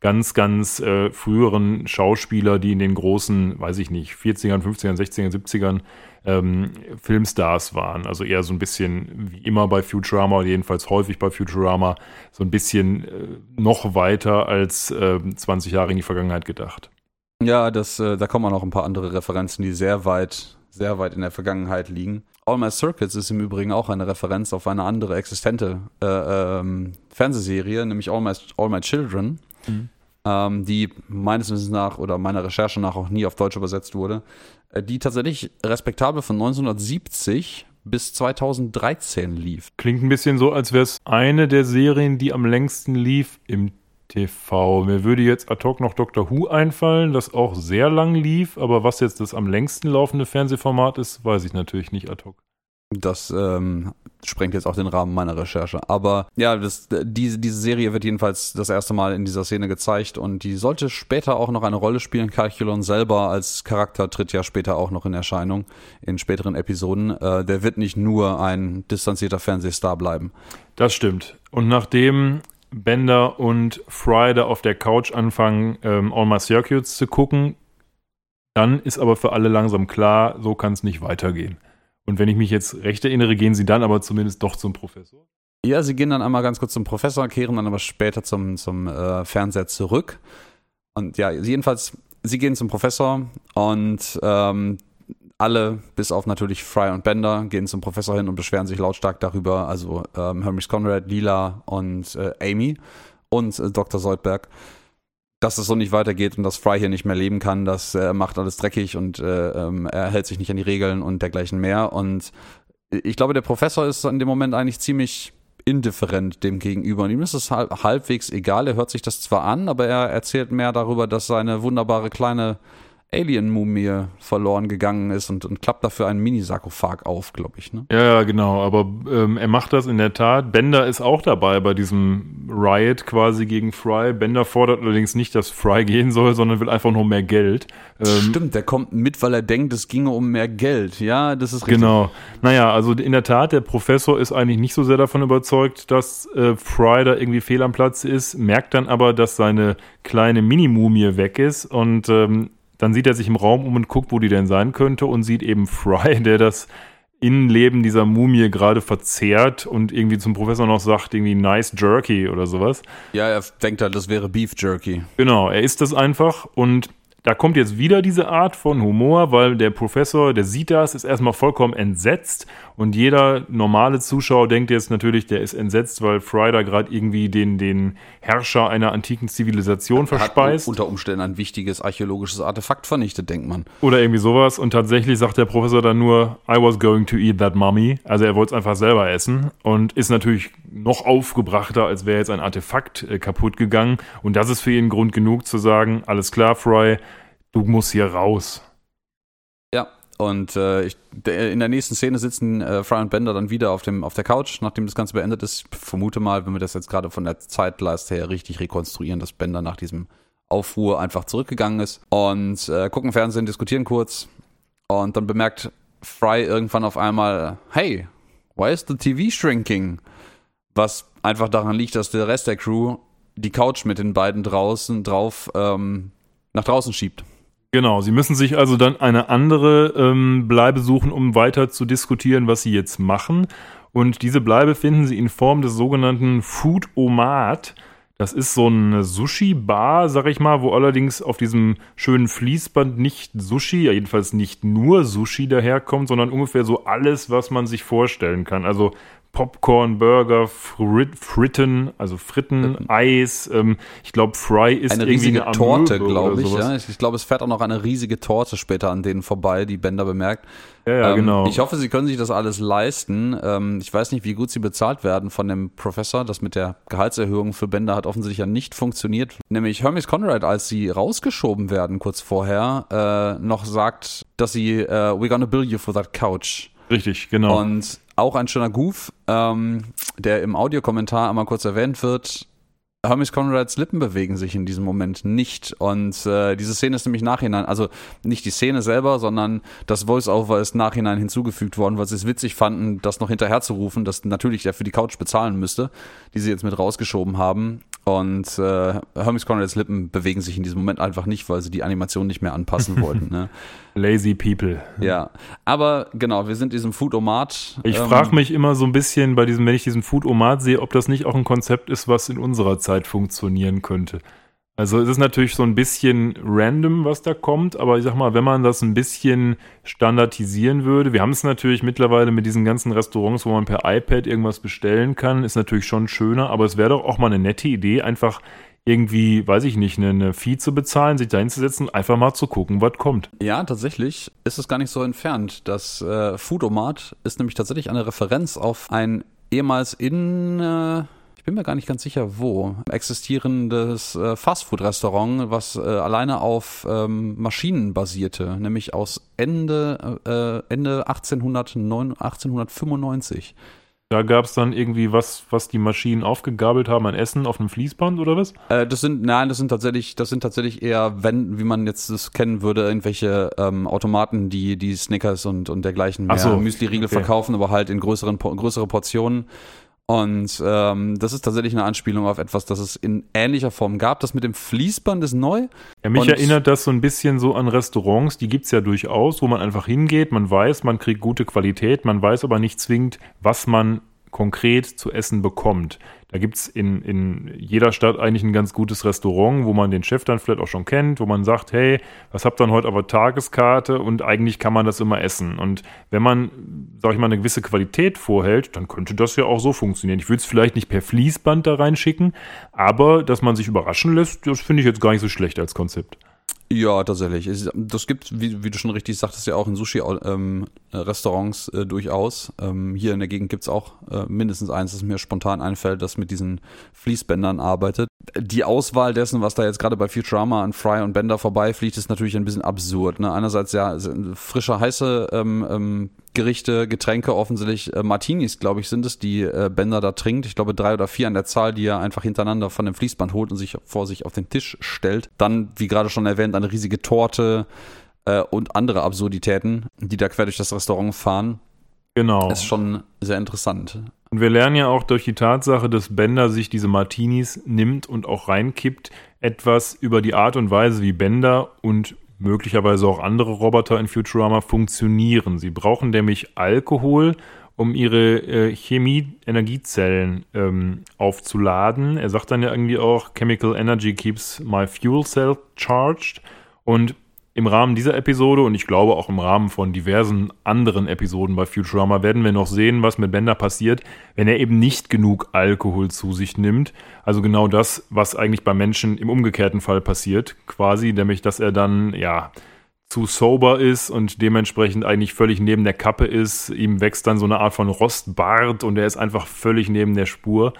ganz, ganz äh, früheren Schauspieler, die in den großen, weiß ich nicht, 40ern, 50ern, 60ern, 70ern ähm, Filmstars waren. Also eher so ein bisschen wie immer bei Futurama, jedenfalls häufig bei Futurama, so ein bisschen äh, noch weiter als äh, 20 Jahre in die Vergangenheit gedacht. Ja, das, äh, da kommen auch noch ein paar andere Referenzen, die sehr weit, sehr weit in der Vergangenheit liegen. All My Circuits ist im Übrigen auch eine Referenz auf eine andere existente äh, ähm, Fernsehserie, nämlich All My, All My Children. Mhm ähm, die meines Wissens nach oder meiner Recherche nach auch nie auf Deutsch übersetzt wurde, äh, die tatsächlich respektabel von 1970 bis 2013 lief. Klingt ein bisschen so, als wäre es eine der Serien, die am längsten lief im TV. Mir würde jetzt ad hoc noch Doctor Who einfallen, das auch sehr lang lief, aber was jetzt das am längsten laufende Fernsehformat ist, weiß ich natürlich nicht ad hoc. Das ähm, sprengt jetzt auch den Rahmen meiner Recherche. Aber ja, das, diese, diese Serie wird jedenfalls das erste Mal in dieser Szene gezeigt und die sollte später auch noch eine Rolle spielen. Calculon selber als Charakter tritt ja später auch noch in Erscheinung in späteren Episoden. Äh, der wird nicht nur ein distanzierter Fernsehstar bleiben. Das stimmt. Und nachdem Bender und Fry da auf der Couch anfangen, ähm, All My Circuits zu gucken, dann ist aber für alle langsam klar, so kann es nicht weitergehen. Und wenn ich mich jetzt recht erinnere, gehen sie dann aber zumindest doch zum Professor. Ja, sie gehen dann einmal ganz kurz zum Professor, kehren dann aber später zum, zum äh, Fernseher zurück. Und ja, jedenfalls sie gehen zum Professor und ähm, alle, bis auf natürlich Fry und Bender, gehen zum Professor hin und beschweren sich lautstark darüber. Also ähm, Hermes Conrad, Lila und äh, Amy und äh, Dr. Soldberg, dass es so nicht weitergeht und dass Fry hier nicht mehr leben kann, dass er macht alles dreckig und äh, ähm, er hält sich nicht an die Regeln und dergleichen mehr. Und ich glaube, der Professor ist in dem Moment eigentlich ziemlich indifferent dem gegenüber. Und ihm ist es halb, halbwegs egal. Er hört sich das zwar an, aber er erzählt mehr darüber, dass seine wunderbare kleine Alien-Mumie verloren gegangen ist und, und klappt dafür einen Mini-Sarkophag auf, glaube ich. Ne? Ja, ja, genau. Aber ähm, er macht das in der Tat. Bender ist auch dabei bei diesem Riot quasi gegen Fry. Bender fordert allerdings nicht, dass Fry gehen soll, sondern will einfach nur mehr Geld. Ähm, Stimmt, der kommt mit, weil er denkt, es ginge um mehr Geld. Ja, das ist richtig. Genau. Naja, also in der Tat, der Professor ist eigentlich nicht so sehr davon überzeugt, dass äh, Fry da irgendwie fehl am Platz ist, merkt dann aber, dass seine kleine Mini-Mumie weg ist und ähm, dann sieht er sich im Raum um und guckt, wo die denn sein könnte und sieht eben Fry, der das Innenleben dieser Mumie gerade verzehrt und irgendwie zum Professor noch sagt, irgendwie nice Jerky oder sowas. Ja, er denkt halt, das wäre Beef Jerky. Genau, er isst das einfach und da kommt jetzt wieder diese Art von Humor, weil der Professor, der sieht das, ist erstmal vollkommen entsetzt und jeder normale Zuschauer denkt jetzt natürlich, der ist entsetzt, weil Fry da gerade irgendwie den, den Herrscher einer antiken Zivilisation Hat verspeist. unter Umständen ein wichtiges archäologisches Artefakt vernichtet, denkt man. Oder irgendwie sowas und tatsächlich sagt der Professor dann nur, I was going to eat that mummy. Also er wollte es einfach selber essen und ist natürlich noch aufgebrachter, als wäre jetzt ein Artefakt äh, kaputt gegangen und das ist für ihn Grund genug zu sagen, alles klar, Fry, du musst hier raus. Ja, und äh, ich, in der nächsten Szene sitzen äh, Fry und Bender dann wieder auf, dem, auf der Couch, nachdem das Ganze beendet ist. Ich vermute mal, wenn wir das jetzt gerade von der Zeitleiste her richtig rekonstruieren, dass Bender nach diesem Aufruhr einfach zurückgegangen ist und äh, gucken Fernsehen, diskutieren kurz und dann bemerkt Fry irgendwann auf einmal, hey, why is the TV shrinking? Was einfach daran liegt, dass der Rest der Crew die Couch mit den beiden draußen drauf ähm, nach draußen schiebt. Genau, sie müssen sich also dann eine andere ähm, Bleibe suchen, um weiter zu diskutieren, was sie jetzt machen. Und diese Bleibe finden sie in Form des sogenannten Food Omat. Das ist so eine Sushi-Bar, sag ich mal, wo allerdings auf diesem schönen Fließband nicht Sushi, ja jedenfalls nicht nur Sushi daherkommt, sondern ungefähr so alles, was man sich vorstellen kann. Also Popcorn, Burger, Frit Fritten, also Fritten, Fritten. Eis. Ähm, ich glaube, Fry ist eine riesige eine Torte, glaube ich. Ja. Ich, ich glaube, es fährt auch noch eine riesige Torte später an denen vorbei, die Bender bemerkt. Ja, ja ähm, genau. Ich hoffe, sie können sich das alles leisten. Ähm, ich weiß nicht, wie gut sie bezahlt werden von dem Professor. Das mit der Gehaltserhöhung für Bender hat offensichtlich ja nicht funktioniert. Nämlich Hermes Conrad, als sie rausgeschoben werden kurz vorher, äh, noch sagt, dass sie äh, We're gonna bill you for that couch. Richtig, genau. Und auch ein schöner Goof, ähm, der im Audiokommentar einmal kurz erwähnt wird. Hermes Conrads Lippen bewegen sich in diesem Moment nicht. Und äh, diese Szene ist nämlich nachhinein, also nicht die Szene selber, sondern das Voice-Over ist nachhinein hinzugefügt worden, weil sie es witzig fanden, das noch hinterher zu rufen, dass natürlich der für die Couch bezahlen müsste, die sie jetzt mit rausgeschoben haben. Und äh, Hermes Conrads Lippen bewegen sich in diesem Moment einfach nicht, weil sie die Animation nicht mehr anpassen wollten. Ne? Lazy people. Ja, aber genau, wir sind diesem Food-Omat. Ich ähm, frage mich immer so ein bisschen bei diesem, wenn ich diesen Food-Omat sehe, ob das nicht auch ein Konzept ist, was in unserer Zeit funktionieren könnte. Also es ist natürlich so ein bisschen random, was da kommt, aber ich sag mal, wenn man das ein bisschen standardisieren würde, wir haben es natürlich mittlerweile mit diesen ganzen Restaurants, wo man per iPad irgendwas bestellen kann, ist natürlich schon schöner, aber es wäre doch auch mal eine nette Idee, einfach irgendwie, weiß ich nicht, eine Fee zu bezahlen, sich da hinzusetzen, einfach mal zu gucken, was kommt. Ja, tatsächlich ist es gar nicht so entfernt. Das äh, Foodomat ist nämlich tatsächlich eine Referenz auf ein ehemals in äh, bin mir gar nicht ganz sicher, wo, existierendes äh, Fastfood-Restaurant, was äh, alleine auf ähm, Maschinen basierte, nämlich aus Ende, äh, Ende 1809, 1895. Da gab es dann irgendwie was, was die Maschinen aufgegabelt haben an Essen auf einem Fließband oder was? Äh, das sind, nein, das sind tatsächlich, das sind tatsächlich eher, wenn, wie man jetzt das kennen würde, irgendwelche ähm, Automaten, die die Snickers und, und dergleichen mehr so, Müsli-Riegel okay. verkaufen, aber halt in größeren, größere Portionen. Und ähm, das ist tatsächlich eine Anspielung auf etwas, das es in ähnlicher Form gab. Das mit dem Fließband ist neu. Ja, mich Und- erinnert das so ein bisschen so an Restaurants, die gibt's ja durchaus, wo man einfach hingeht, man weiß, man kriegt gute Qualität, man weiß aber nicht zwingend, was man konkret zu essen bekommt. Da gibt es in, in jeder Stadt eigentlich ein ganz gutes Restaurant, wo man den Chef dann vielleicht auch schon kennt, wo man sagt, hey, was habt ihr denn heute auf der Tageskarte? Und eigentlich kann man das immer essen. Und wenn man, sag ich mal, eine gewisse Qualität vorhält, dann könnte das ja auch so funktionieren. Ich würde es vielleicht nicht per Fließband da reinschicken, aber dass man sich überraschen lässt, das finde ich jetzt gar nicht so schlecht als Konzept. Ja, tatsächlich. Das gibt, wie, wie, du schon richtig sagtest, ja auch in Sushi-Restaurants ähm, äh, durchaus. Ähm, hier in der Gegend gibt's auch äh, mindestens eins, das mir spontan einfällt, das mit diesen Fließbändern arbeitet. Die Auswahl dessen, was da jetzt gerade bei Futurama an Fry und Bender vorbeifliegt, ist natürlich ein bisschen absurd. Ne? Einerseits ja frische, heiße ähm, Gerichte, Getränke, offensichtlich äh, Martinis, glaube ich, sind es, die äh, Bender da trinkt. Ich glaube drei oder vier an der Zahl, die er einfach hintereinander von dem Fließband holt und sich vor sich auf den Tisch stellt. Dann, wie gerade schon erwähnt, eine riesige Torte äh, und andere Absurditäten, die da quer durch das Restaurant fahren. Genau. Ist schon sehr interessant. Und wir lernen ja auch durch die Tatsache, dass Bender sich diese Martinis nimmt und auch reinkippt, etwas über die Art und Weise, wie Bender und möglicherweise auch andere Roboter in Futurama funktionieren. Sie brauchen nämlich Alkohol, um ihre äh, Chemie-Energiezellen ähm, aufzuladen. Er sagt dann ja irgendwie auch, Chemical Energy keeps my fuel cell charged. Und im Rahmen dieser Episode und ich glaube auch im Rahmen von diversen anderen Episoden bei Futurama werden wir noch sehen, was mit Bender passiert, wenn er eben nicht genug Alkohol zu sich nimmt. Also genau das, was eigentlich bei Menschen im umgekehrten Fall passiert, quasi, nämlich dass er dann ja zu sober ist und dementsprechend eigentlich völlig neben der Kappe ist. Ihm wächst dann so eine Art von Rostbart und er ist einfach völlig neben der Spur.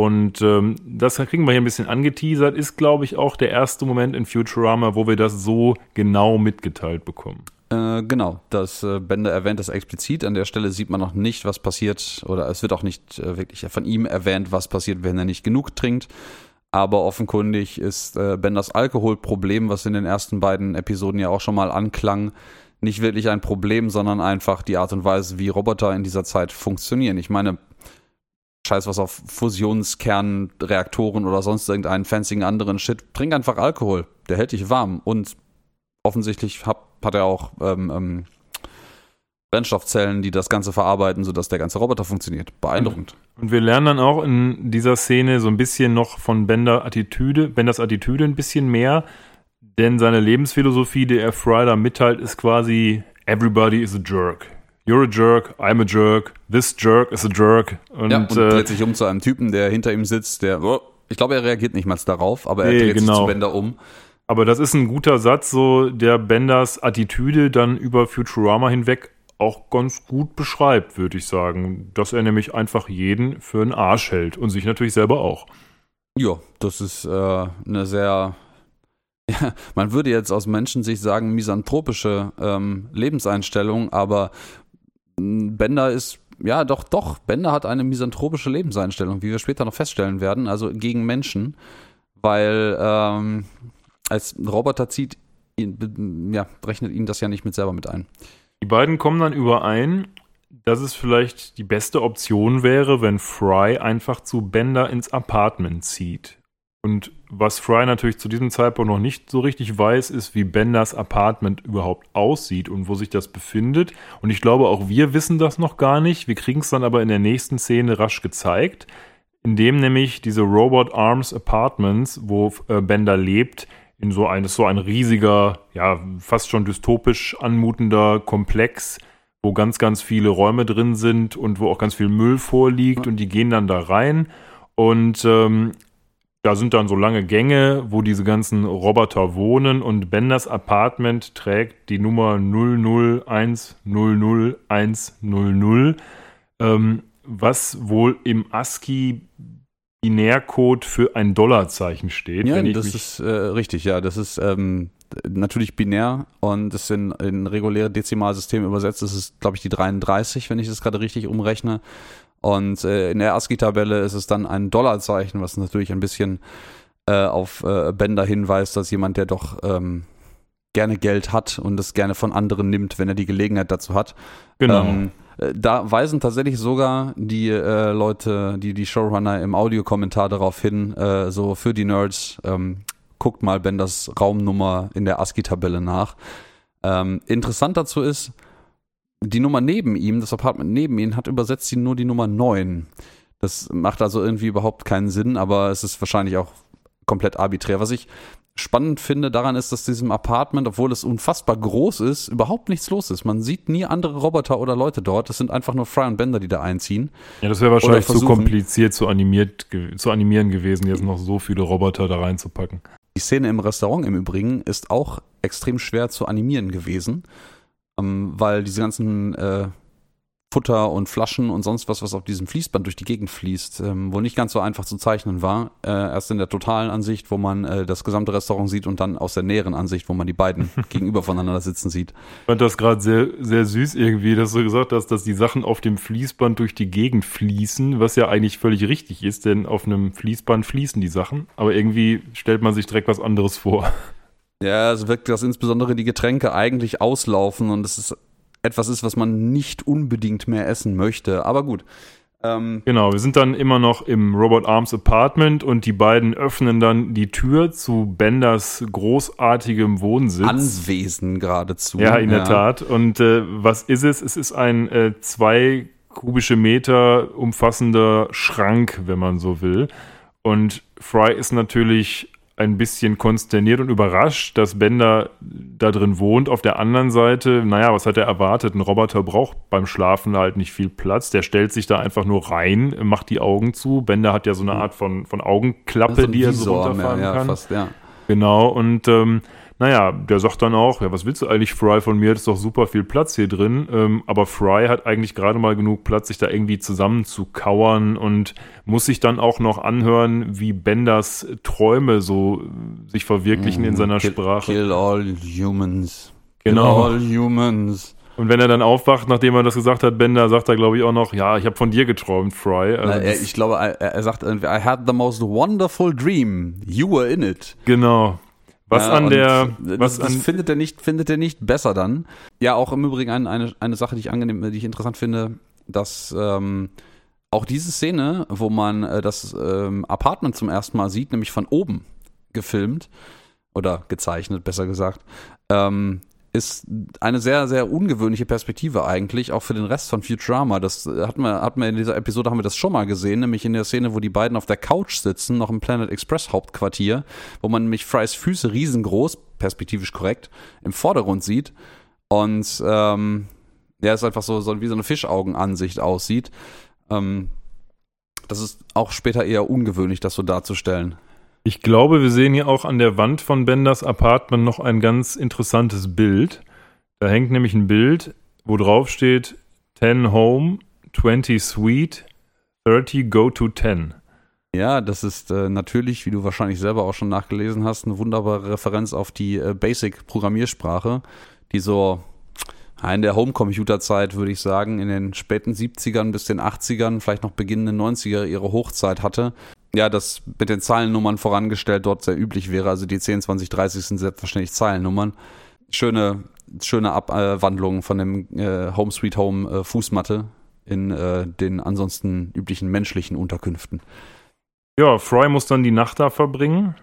Und ähm, das kriegen wir hier ein bisschen angeteasert, ist, glaube ich, auch der erste Moment in Futurama, wo wir das so genau mitgeteilt bekommen. Äh, genau, das äh, Bender erwähnt das explizit. An der Stelle sieht man noch nicht, was passiert, oder es wird auch nicht äh, wirklich von ihm erwähnt, was passiert, wenn er nicht genug trinkt. Aber offenkundig ist Benders Alkoholproblem, was in den ersten beiden Episoden ja auch schon mal anklang, nicht wirklich ein Problem, sondern einfach die Art und Weise, wie Roboter in dieser Zeit funktionieren. Ich meine, scheiß was auf Fusionskernreaktoren oder sonst irgendeinen fancy anderen Shit. Trink einfach Alkohol. Der hält dich warm. Und offensichtlich hat, hat er auch ähm, ähm, Brennstoffzellen, die das Ganze verarbeiten, sodass der ganze Roboter funktioniert. Beeindruckend. Und wir lernen dann auch in dieser Szene so ein bisschen noch von Bender Attitüde, Benders Attitüde ein bisschen mehr. Denn seine Lebensphilosophie, die er Fryder mitteilt, ist quasi Everybody is a jerk. You're a jerk, I'm a jerk, this jerk is a jerk. Und, ja, und äh, dreht sich um zu einem Typen, der hinter ihm sitzt, der, oh, ich glaube, er reagiert nicht mal darauf, aber er nee, dreht genau. sich zu Bender um. Aber das ist ein guter Satz, so der Benders Attitüde dann über Futurama hinweg auch ganz gut beschreibt, würde ich sagen. Dass er nämlich einfach jeden für einen Arsch hält und sich natürlich selber auch. Ja, das ist äh, eine sehr ja, man würde jetzt aus Menschensicht sagen, misanthropische ähm, Lebenseinstellung, aber Bender ist, ja, doch, doch, Bender hat eine misanthropische Lebenseinstellung, wie wir später noch feststellen werden, also gegen Menschen, weil ähm, als Roboter zieht, ihn, ja, rechnet ihn das ja nicht mit selber mit ein. Die beiden kommen dann überein, dass es vielleicht die beste Option wäre, wenn Fry einfach zu Bender ins Apartment zieht. Und was Fry natürlich zu diesem Zeitpunkt noch nicht so richtig weiß, ist, wie Benders Apartment überhaupt aussieht und wo sich das befindet. Und ich glaube, auch wir wissen das noch gar nicht. Wir kriegen es dann aber in der nächsten Szene rasch gezeigt, indem nämlich diese Robot Arms Apartments, wo äh, Bender lebt, in so ein, so ein riesiger, ja, fast schon dystopisch anmutender Komplex, wo ganz, ganz viele Räume drin sind und wo auch ganz viel Müll vorliegt und die gehen dann da rein. Und ähm, da sind dann so lange Gänge, wo diese ganzen Roboter wohnen und Benders Apartment trägt die Nummer 001000100, ähm, was wohl im ASCII Binärcode für ein Dollarzeichen steht. Ja, das ist äh, richtig, ja. Das ist ähm, natürlich binär und das in, in reguläre Dezimalsystem übersetzt. Das ist, glaube ich, die 33, wenn ich das gerade richtig umrechne. Und äh, in der ASCII-Tabelle ist es dann ein Dollarzeichen, was natürlich ein bisschen äh, auf äh, Bender hinweist, dass jemand, der doch ähm, gerne Geld hat und es gerne von anderen nimmt, wenn er die Gelegenheit dazu hat. Genau. Ähm, äh, da weisen tatsächlich sogar die äh, Leute, die die Showrunner im Audiokommentar darauf hin, äh, so für die Nerds, ähm, guckt mal Benders Raumnummer in der ASCII-Tabelle nach. Ähm, interessant dazu ist, die Nummer neben ihm, das Apartment neben ihm, hat übersetzt sie nur die Nummer 9. Das macht also irgendwie überhaupt keinen Sinn, aber es ist wahrscheinlich auch komplett arbiträr. Was ich spannend finde daran ist, dass diesem Apartment, obwohl es unfassbar groß ist, überhaupt nichts los ist. Man sieht nie andere Roboter oder Leute dort. Es sind einfach nur Fry und Bender, die da einziehen. Ja, das wäre wahrscheinlich zu kompliziert zu, animiert, zu animieren gewesen, jetzt noch so viele Roboter da reinzupacken. Die Szene im Restaurant im Übrigen ist auch extrem schwer zu animieren gewesen, ähm, weil diese ganzen äh, Futter und Flaschen und sonst was, was auf diesem Fließband durch die Gegend fließt, ähm, wohl nicht ganz so einfach zu zeichnen war. Äh, erst in der totalen Ansicht, wo man äh, das gesamte Restaurant sieht und dann aus der näheren Ansicht, wo man die beiden gegenüber voneinander sitzen sieht. Ich fand das gerade sehr, sehr süß irgendwie, dass du gesagt hast, dass die Sachen auf dem Fließband durch die Gegend fließen, was ja eigentlich völlig richtig ist, denn auf einem Fließband fließen die Sachen, aber irgendwie stellt man sich direkt was anderes vor. Ja, es wirkt, dass insbesondere die Getränke eigentlich auslaufen und es ist etwas ist, was man nicht unbedingt mehr essen möchte. Aber gut. Ähm, genau, wir sind dann immer noch im Robot Arms Apartment und die beiden öffnen dann die Tür zu Benders großartigem Wohnsitz. Anwesen geradezu. Ja, in ja. der Tat. Und äh, was ist es? Es ist ein äh, zwei kubische Meter umfassender Schrank, wenn man so will. Und Fry ist natürlich ein bisschen konsterniert und überrascht, dass Bender da drin wohnt. Auf der anderen Seite, naja, was hat er erwartet? Ein Roboter braucht beim Schlafen halt nicht viel Platz. Der stellt sich da einfach nur rein, macht die Augen zu. Bender hat ja so eine Art von, von Augenklappe, also die er so runterfahren mehr, ja, kann. Fast, ja. Genau, und ähm, naja, der sagt dann auch, ja, was willst du eigentlich, Fry, von mir? Das ist doch super viel Platz hier drin. Ähm, aber Fry hat eigentlich gerade mal genug Platz, sich da irgendwie zusammenzukauern und muss sich dann auch noch anhören, wie Benders Träume so sich verwirklichen mm, in seiner kill, Sprache. Kill all humans. Kill genau. all humans. Und wenn er dann aufwacht, nachdem er das gesagt hat, Bender, sagt er, glaube ich, auch noch, ja, ich habe von dir geträumt, Fry. Also Na, er, ich glaube, er, er sagt irgendwie, I had the most wonderful dream. You were in it. Genau. Was ja, an der. Was das, das an findet er nicht, findet er nicht besser dann. Ja, auch im Übrigen eine, eine, eine Sache, die ich angenehm, die ich interessant finde, dass ähm, auch diese Szene, wo man äh, das ähm, Apartment zum ersten Mal sieht, nämlich von oben gefilmt oder gezeichnet, besser gesagt, ähm, ist eine sehr, sehr ungewöhnliche Perspektive eigentlich, auch für den Rest von Futurama. Das hatten wir, hatten wir in dieser Episode haben wir das schon mal gesehen, nämlich in der Szene, wo die beiden auf der Couch sitzen, noch im Planet Express Hauptquartier, wo man nämlich Frys Füße riesengroß, perspektivisch korrekt, im Vordergrund sieht. Und ähm, ja, es einfach so, so wie so eine Fischaugenansicht aussieht. Ähm, das ist auch später eher ungewöhnlich, das so darzustellen. Ich glaube, wir sehen hier auch an der Wand von Benders Apartment noch ein ganz interessantes Bild. Da hängt nämlich ein Bild, wo drauf steht 10 Home, 20 Suite, 30 Go to 10. Ja, das ist äh, natürlich, wie du wahrscheinlich selber auch schon nachgelesen hast, eine wunderbare Referenz auf die äh, Basic-Programmiersprache, die so in der Homecomputer-Zeit, würde ich sagen, in den späten 70ern bis den 80ern, vielleicht noch beginnenden 90er ihre Hochzeit hatte ja, das mit den Zeilennummern vorangestellt dort sehr üblich wäre. Also die 10, 20, 30 sind selbstverständlich Zeilennummern. Schöne, schöne Abwandlung von dem äh, Home Sweet Home äh, Fußmatte in äh, den ansonsten üblichen menschlichen Unterkünften. Ja, Fry muss dann die Nacht da verbringen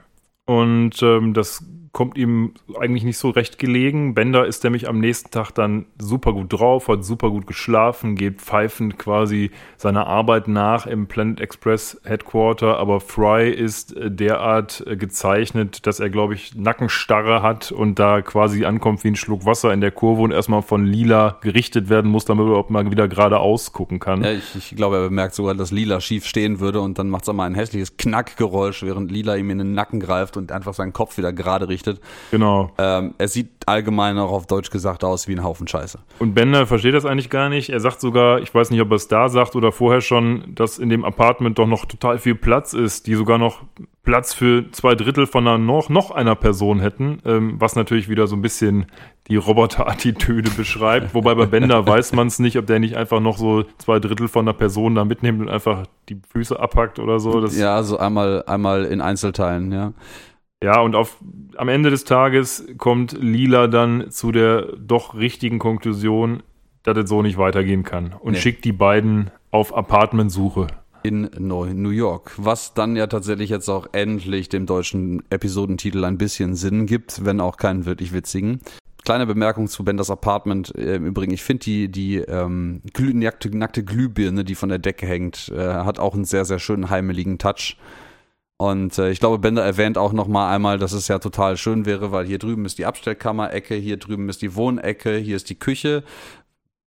und ähm, das kommt ihm eigentlich nicht so recht gelegen. Bender ist nämlich am nächsten Tag dann super gut drauf, hat super gut geschlafen, geht pfeifend quasi seiner Arbeit nach im Planet Express Headquarter, aber Fry ist äh, derart äh, gezeichnet, dass er, glaube ich, Nackenstarre hat und da quasi ankommt wie ein Schluck Wasser in der Kurve und erstmal von Lila gerichtet werden muss, damit er überhaupt mal wieder geradeaus gucken kann. Ja, ich, ich, glaube, er bemerkt sogar, dass Lila schief stehen würde und dann macht es einmal ein hässliches Knackgeräusch, während Lila ihm in den Nacken greift und einfach seinen Kopf wieder gerade richtet berichtet. Genau. Ähm, er sieht allgemein auch auf Deutsch gesagt aus wie ein Haufen Scheiße. Und Bender versteht das eigentlich gar nicht. Er sagt sogar, ich weiß nicht, ob er es da sagt oder vorher schon, dass in dem Apartment doch noch total viel Platz ist, die sogar noch Platz für zwei Drittel von einer noch, noch einer Person hätten, ähm, was natürlich wieder so ein bisschen die Roboter-Attitüde beschreibt. Wobei bei Bender weiß man es nicht, ob der nicht einfach noch so zwei Drittel von einer Person da mitnimmt und einfach die Füße abhackt oder so. Das ja, so einmal, einmal in Einzelteilen, ja. Ja, und auf, am Ende des Tages kommt Lila dann zu der doch richtigen Konklusion, dass es so nicht weitergehen kann und nee. schickt die beiden auf Apartmentsuche. In New York, was dann ja tatsächlich jetzt auch endlich dem deutschen Episodentitel ein bisschen Sinn gibt, wenn auch keinen wirklich witzigen. kleine Bemerkung zu Benders Apartment. Äh, Im Übrigen, ich finde die, die ähm, glü nackte, nackte, Glühbirne, die von der Decke hängt, äh, hat auch einen sehr, sehr schönen heimeligen Touch. Und äh, ich glaube, Bender erwähnt auch noch mal einmal, dass es ja total schön wäre, weil hier drüben ist die Abstellkammer-Ecke, hier drüben ist die Wohnecke, hier ist die Küche,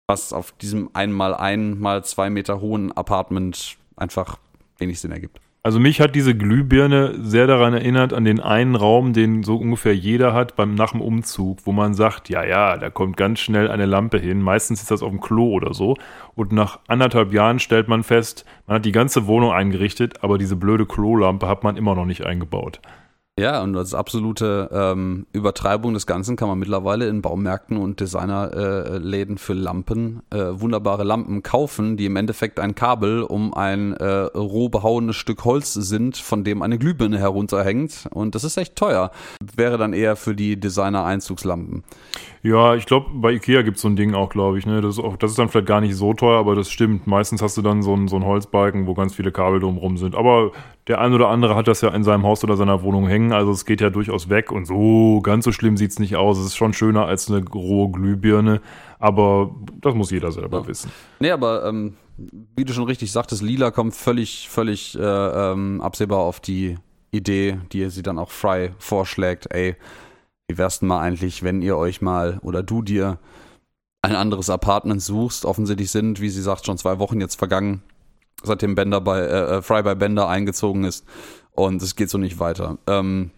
was auf diesem einmal ein mal zwei Meter hohen Apartment einfach wenig Sinn ergibt. Also mich hat diese Glühbirne sehr daran erinnert, an den einen Raum, den so ungefähr jeder hat beim nach dem Umzug, wo man sagt, ja, ja, da kommt ganz schnell eine Lampe hin. Meistens ist das auf dem Klo oder so. Und nach anderthalb Jahren stellt man fest, man hat die ganze Wohnung eingerichtet, aber diese blöde Klolampe hat man immer noch nicht eingebaut. Ja, und als absolute ähm, Übertreibung des Ganzen kann man mittlerweile in Baumärkten und Designerläden äh, für Lampen äh, wunderbare Lampen kaufen, die im Endeffekt ein Kabel um ein äh, roh behauenes Stück Holz sind, von dem eine Glühbirne herunterhängt. Und das ist echt teuer. Wäre dann eher für die Designer-Einzugslampen. Ja, ich glaube, bei Ikea gibt es so ein Ding auch, glaube ich. Ne? Das, ist auch, das ist dann vielleicht gar nicht so teuer, aber das stimmt. Meistens hast du dann so einen, so einen Holzbalken, wo ganz viele Kabel drumherum sind. Aber der ein oder andere hat das ja in seinem Haus oder seiner Wohnung hängen, also es geht ja durchaus weg und so ganz so schlimm sieht es nicht aus. Es ist schon schöner als eine rohe Glühbirne, aber das muss jeder selber ja. wissen. Nee, aber ähm, wie du schon richtig sagtest, Lila kommt völlig, völlig äh, ähm, absehbar auf die Idee, die sie dann auch Fry vorschlägt. Ey, wie wär's denn mal eigentlich, wenn ihr euch mal oder du dir ein anderes Apartment suchst? Offensichtlich sind, wie sie sagt, schon zwei Wochen jetzt vergangen seitdem Bender bei äh, äh, Fry bei Bender eingezogen ist. Und es geht so nicht weiter. Ähm,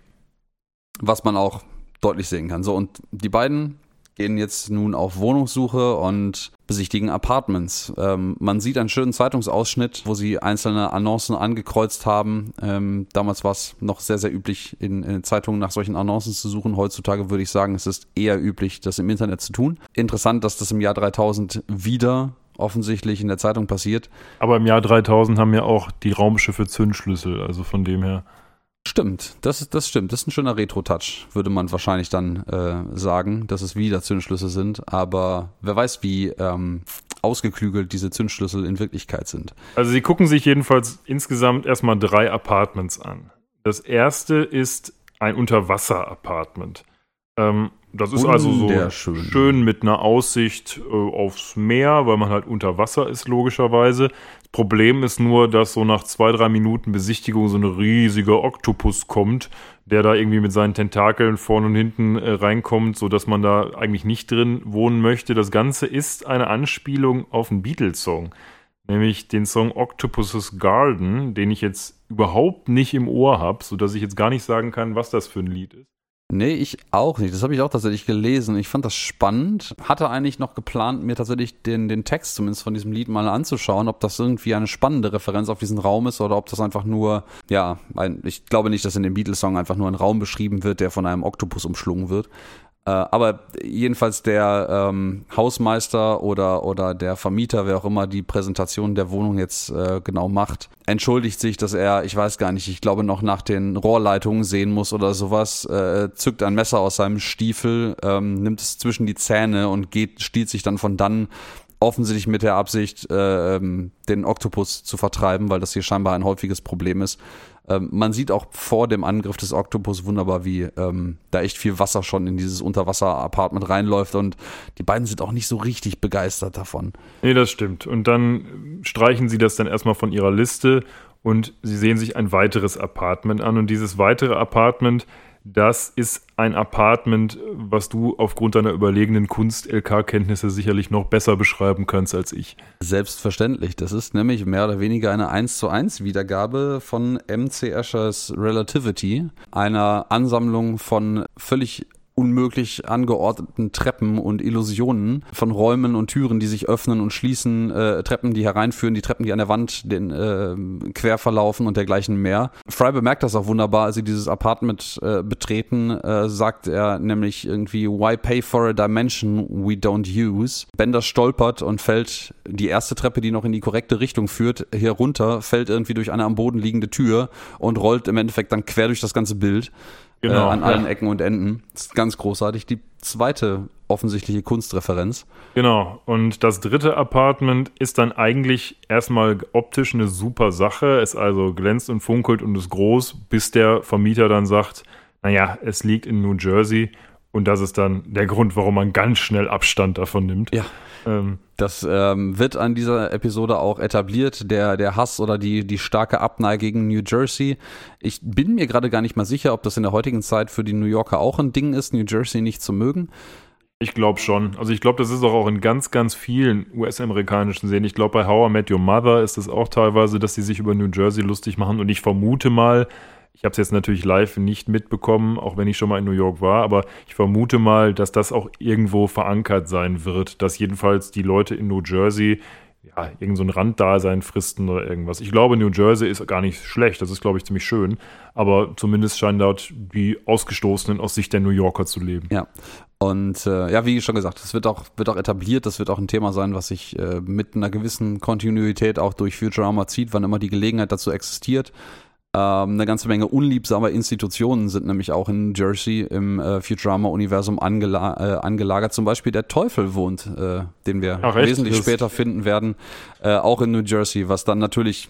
was man auch deutlich sehen kann. So, und die beiden gehen jetzt nun auf Wohnungssuche und besichtigen Apartments. Ähm, man sieht einen schönen Zeitungsausschnitt, wo sie einzelne Annoncen angekreuzt haben. Ähm, damals war es noch sehr, sehr üblich, in, in, Zeitungen nach solchen Annoncen zu suchen. Heutzutage würde ich sagen, es ist eher üblich, das im Internet zu tun. Interessant, dass das im Jahr 3000 wieder offensichtlich in der Zeitung passiert. Aber im Jahr 3000 haben ja auch die Raumschiffe Zündschlüssel, also von dem her. Stimmt, das, das stimmt. Das ist ein schöner Retro-Touch, würde man wahrscheinlich dann äh, sagen, dass es wieder Zündschlüssel sind. Aber wer weiß, wie ähm, ausgeklügelt diese Zündschlüssel in Wirklichkeit sind. Also sie gucken sich jedenfalls insgesamt erstmal drei Apartments an. Das erste ist ein Unterwasser-Apartment. Ähm, das ist also so schön mit einer Aussicht äh, aufs Meer, weil man halt unter Wasser ist, logischerweise. Das Problem ist nur, dass so nach zwei, drei Minuten Besichtigung so ein riesiger Oktopus kommt, der da irgendwie mit seinen Tentakeln vorne und hinten äh, reinkommt, sodass man da eigentlich nicht drin wohnen möchte. Das Ganze ist eine Anspielung auf einen Beatles-Song, nämlich den Song Octopus's Garden, den ich jetzt überhaupt nicht im Ohr habe, sodass ich jetzt gar nicht sagen kann, was das für ein Lied ist. Nee, ich auch nicht. Das habe ich auch tatsächlich gelesen. Ich fand das spannend. Hatte eigentlich noch geplant, mir tatsächlich den, den Text zumindest von diesem Lied mal anzuschauen, ob das irgendwie eine spannende Referenz auf diesen Raum ist oder ob das einfach nur, ja, ein, ich glaube nicht, dass in dem Beatles-Song einfach nur ein Raum beschrieben wird, der von einem Oktopus umschlungen wird. Äh, aber jedenfalls der ähm, Hausmeister oder, oder der Vermieter, wer auch immer die Präsentation der Wohnung jetzt äh, genau macht, entschuldigt sich, dass er, ich weiß gar nicht, ich glaube noch nach den Rohrleitungen sehen muss oder sowas, äh, zückt ein Messer aus seinem Stiefel, ähm, nimmt es zwischen die Zähne und geht, stiehlt sich dann von dann offensichtlich mit der Absicht, äh, ähm, den Oktopus zu vertreiben, weil das hier scheinbar ein häufiges Problem ist. Ähm, man sieht auch vor dem Angriff des Oktopus wunderbar, wie ähm, da echt viel Wasser schon in dieses Unterwasser-Apartment reinläuft und die beiden sind auch nicht so richtig begeistert davon. Nee, das stimmt. Und dann streichen sie das dann erstmal von ihrer Liste und sie sehen sich ein weiteres Apartment an und dieses weitere Apartment das ist ein Apartment, was du aufgrund deiner überlegenen Kunst-LK-Kenntnisse sicherlich noch besser beschreiben kannst als ich. Selbstverständlich. Das ist nämlich mehr oder weniger eine 1 zu 1 Wiedergabe von MC Eschers Relativity, einer Ansammlung von völlig unmöglich angeordneten Treppen und Illusionen von Räumen und Türen, die sich öffnen und schließen, äh, Treppen, die hereinführen, die Treppen, die an der Wand den, äh, quer verlaufen und dergleichen mehr. Fry bemerkt das auch wunderbar, als sie dieses Apartment äh, betreten, äh, sagt er nämlich irgendwie, why pay for a dimension we don't use? Bender stolpert und fällt die erste Treppe, die noch in die korrekte Richtung führt, hier runter, fällt irgendwie durch eine am Boden liegende Tür und rollt im Endeffekt dann quer durch das ganze Bild. Genau, äh, an allen Ecken und Enden. Das ist ganz großartig. Die zweite offensichtliche Kunstreferenz. Genau. Und das dritte Apartment ist dann eigentlich erstmal optisch eine super Sache. Es also glänzt und funkelt und ist groß, bis der Vermieter dann sagt, naja, es liegt in New Jersey Und das ist dann der Grund, warum man ganz schnell Abstand davon nimmt. Ja. Ähm, das ähm, wird an dieser Episode auch etabliert, der, der Hass oder die, die starke Abneigung gegen New Jersey. Ich bin mir gerade gar nicht mal sicher, ob das in der heutigen Zeit für die New Yorker auch ein Ding ist, New Jersey nicht zu mögen. Ich glaube schon. Also ich glaube, das ist auch, auch in ganz, ganz vielen US-amerikanischen Serien. Ich glaube, bei How I Met Your Mother ist es auch teilweise, dass sie sich über New Jersey lustig machen. Und ich vermute mal, ich habe es jetzt natürlich live nicht mitbekommen, auch wenn ich schon mal in New York war, aber ich vermute mal, dass das auch irgendwo verankert sein wird, dass jedenfalls die Leute in New Jersey ja, irgend so ein Randdasein fristen oder irgendwas. Ich glaube, New Jersey ist gar nicht schlecht, das ist, glaube ich, ziemlich schön, aber zumindest scheinen dort die Ausgestoßenen aus Sicht der New Yorker zu leben. Ja, und äh, ja, wie schon gesagt, das wird auch, wird auch etabliert, das wird auch ein Thema sein, was sich äh, mit einer gewissen Kontinuität auch durch Futurama zieht, wann immer die Gelegenheit dazu existiert. Ähm, eine ganze Menge unliebsamer Institutionen sind nämlich auch in Jersey im äh, Futurama-Universum angela äh, angelagert. Zum Beispiel der Teufel wohnt, äh, den wir Ach, wesentlich später finden werden, äh, auch in New Jersey, was dann natürlich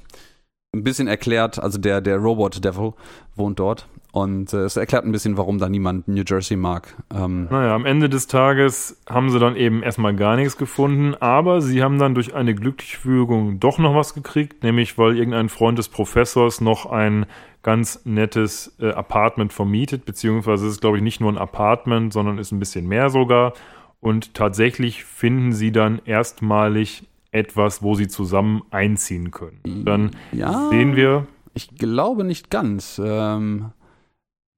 ein bisschen erklärt, also der, der Robot Devil wohnt dort. Und äh, es erklärt ein bisschen, warum da niemand New Jersey mag. Ähm, naja, am Ende des Tages haben sie dann eben erstmal gar nichts gefunden, aber sie haben dann durch eine glückliche Fügung doch noch was gekriegt, nämlich weil irgendein Freund des Professors noch ein ganz nettes äh, Apartment vermietet, beziehungsweise es ist, glaube ich, nicht nur ein Apartment, sondern ist ein bisschen mehr sogar. Und tatsächlich finden sie dann erstmalig etwas, wo sie zusammen einziehen können. Dann ja, sehen wir. Ich glaube nicht ganz. Ähm,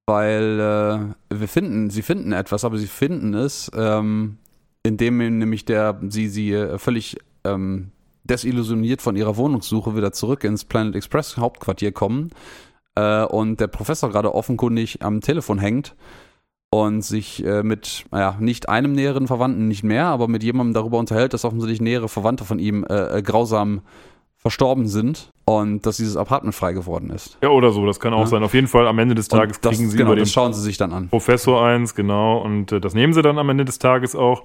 weil äh, wir finden, sie finden etwas, aber sie finden es, ähm, indem nämlich der, sie, sie äh, völlig ähm, desillusioniert von ihrer Wohnungssuche wieder zurück ins Planet Express Hauptquartier kommen äh, und der Professor gerade offenkundig am Telefon hängt und sich äh, mit, naja, nicht einem näheren Verwandten, nicht mehr, aber mit jemandem darüber unterhält, dass offensichtlich nähere Verwandte von ihm äh, äh grausam verstorben sind und dass dieses Apartment frei geworden ist. Ja, oder so, das kann auch ja. sein. Auf jeden Fall am Ende des Tages das, kriegen sie genau, über den das schauen sie sich dann an. Professor eins, genau, und äh, das nehmen sie dann am Ende des Tages auch.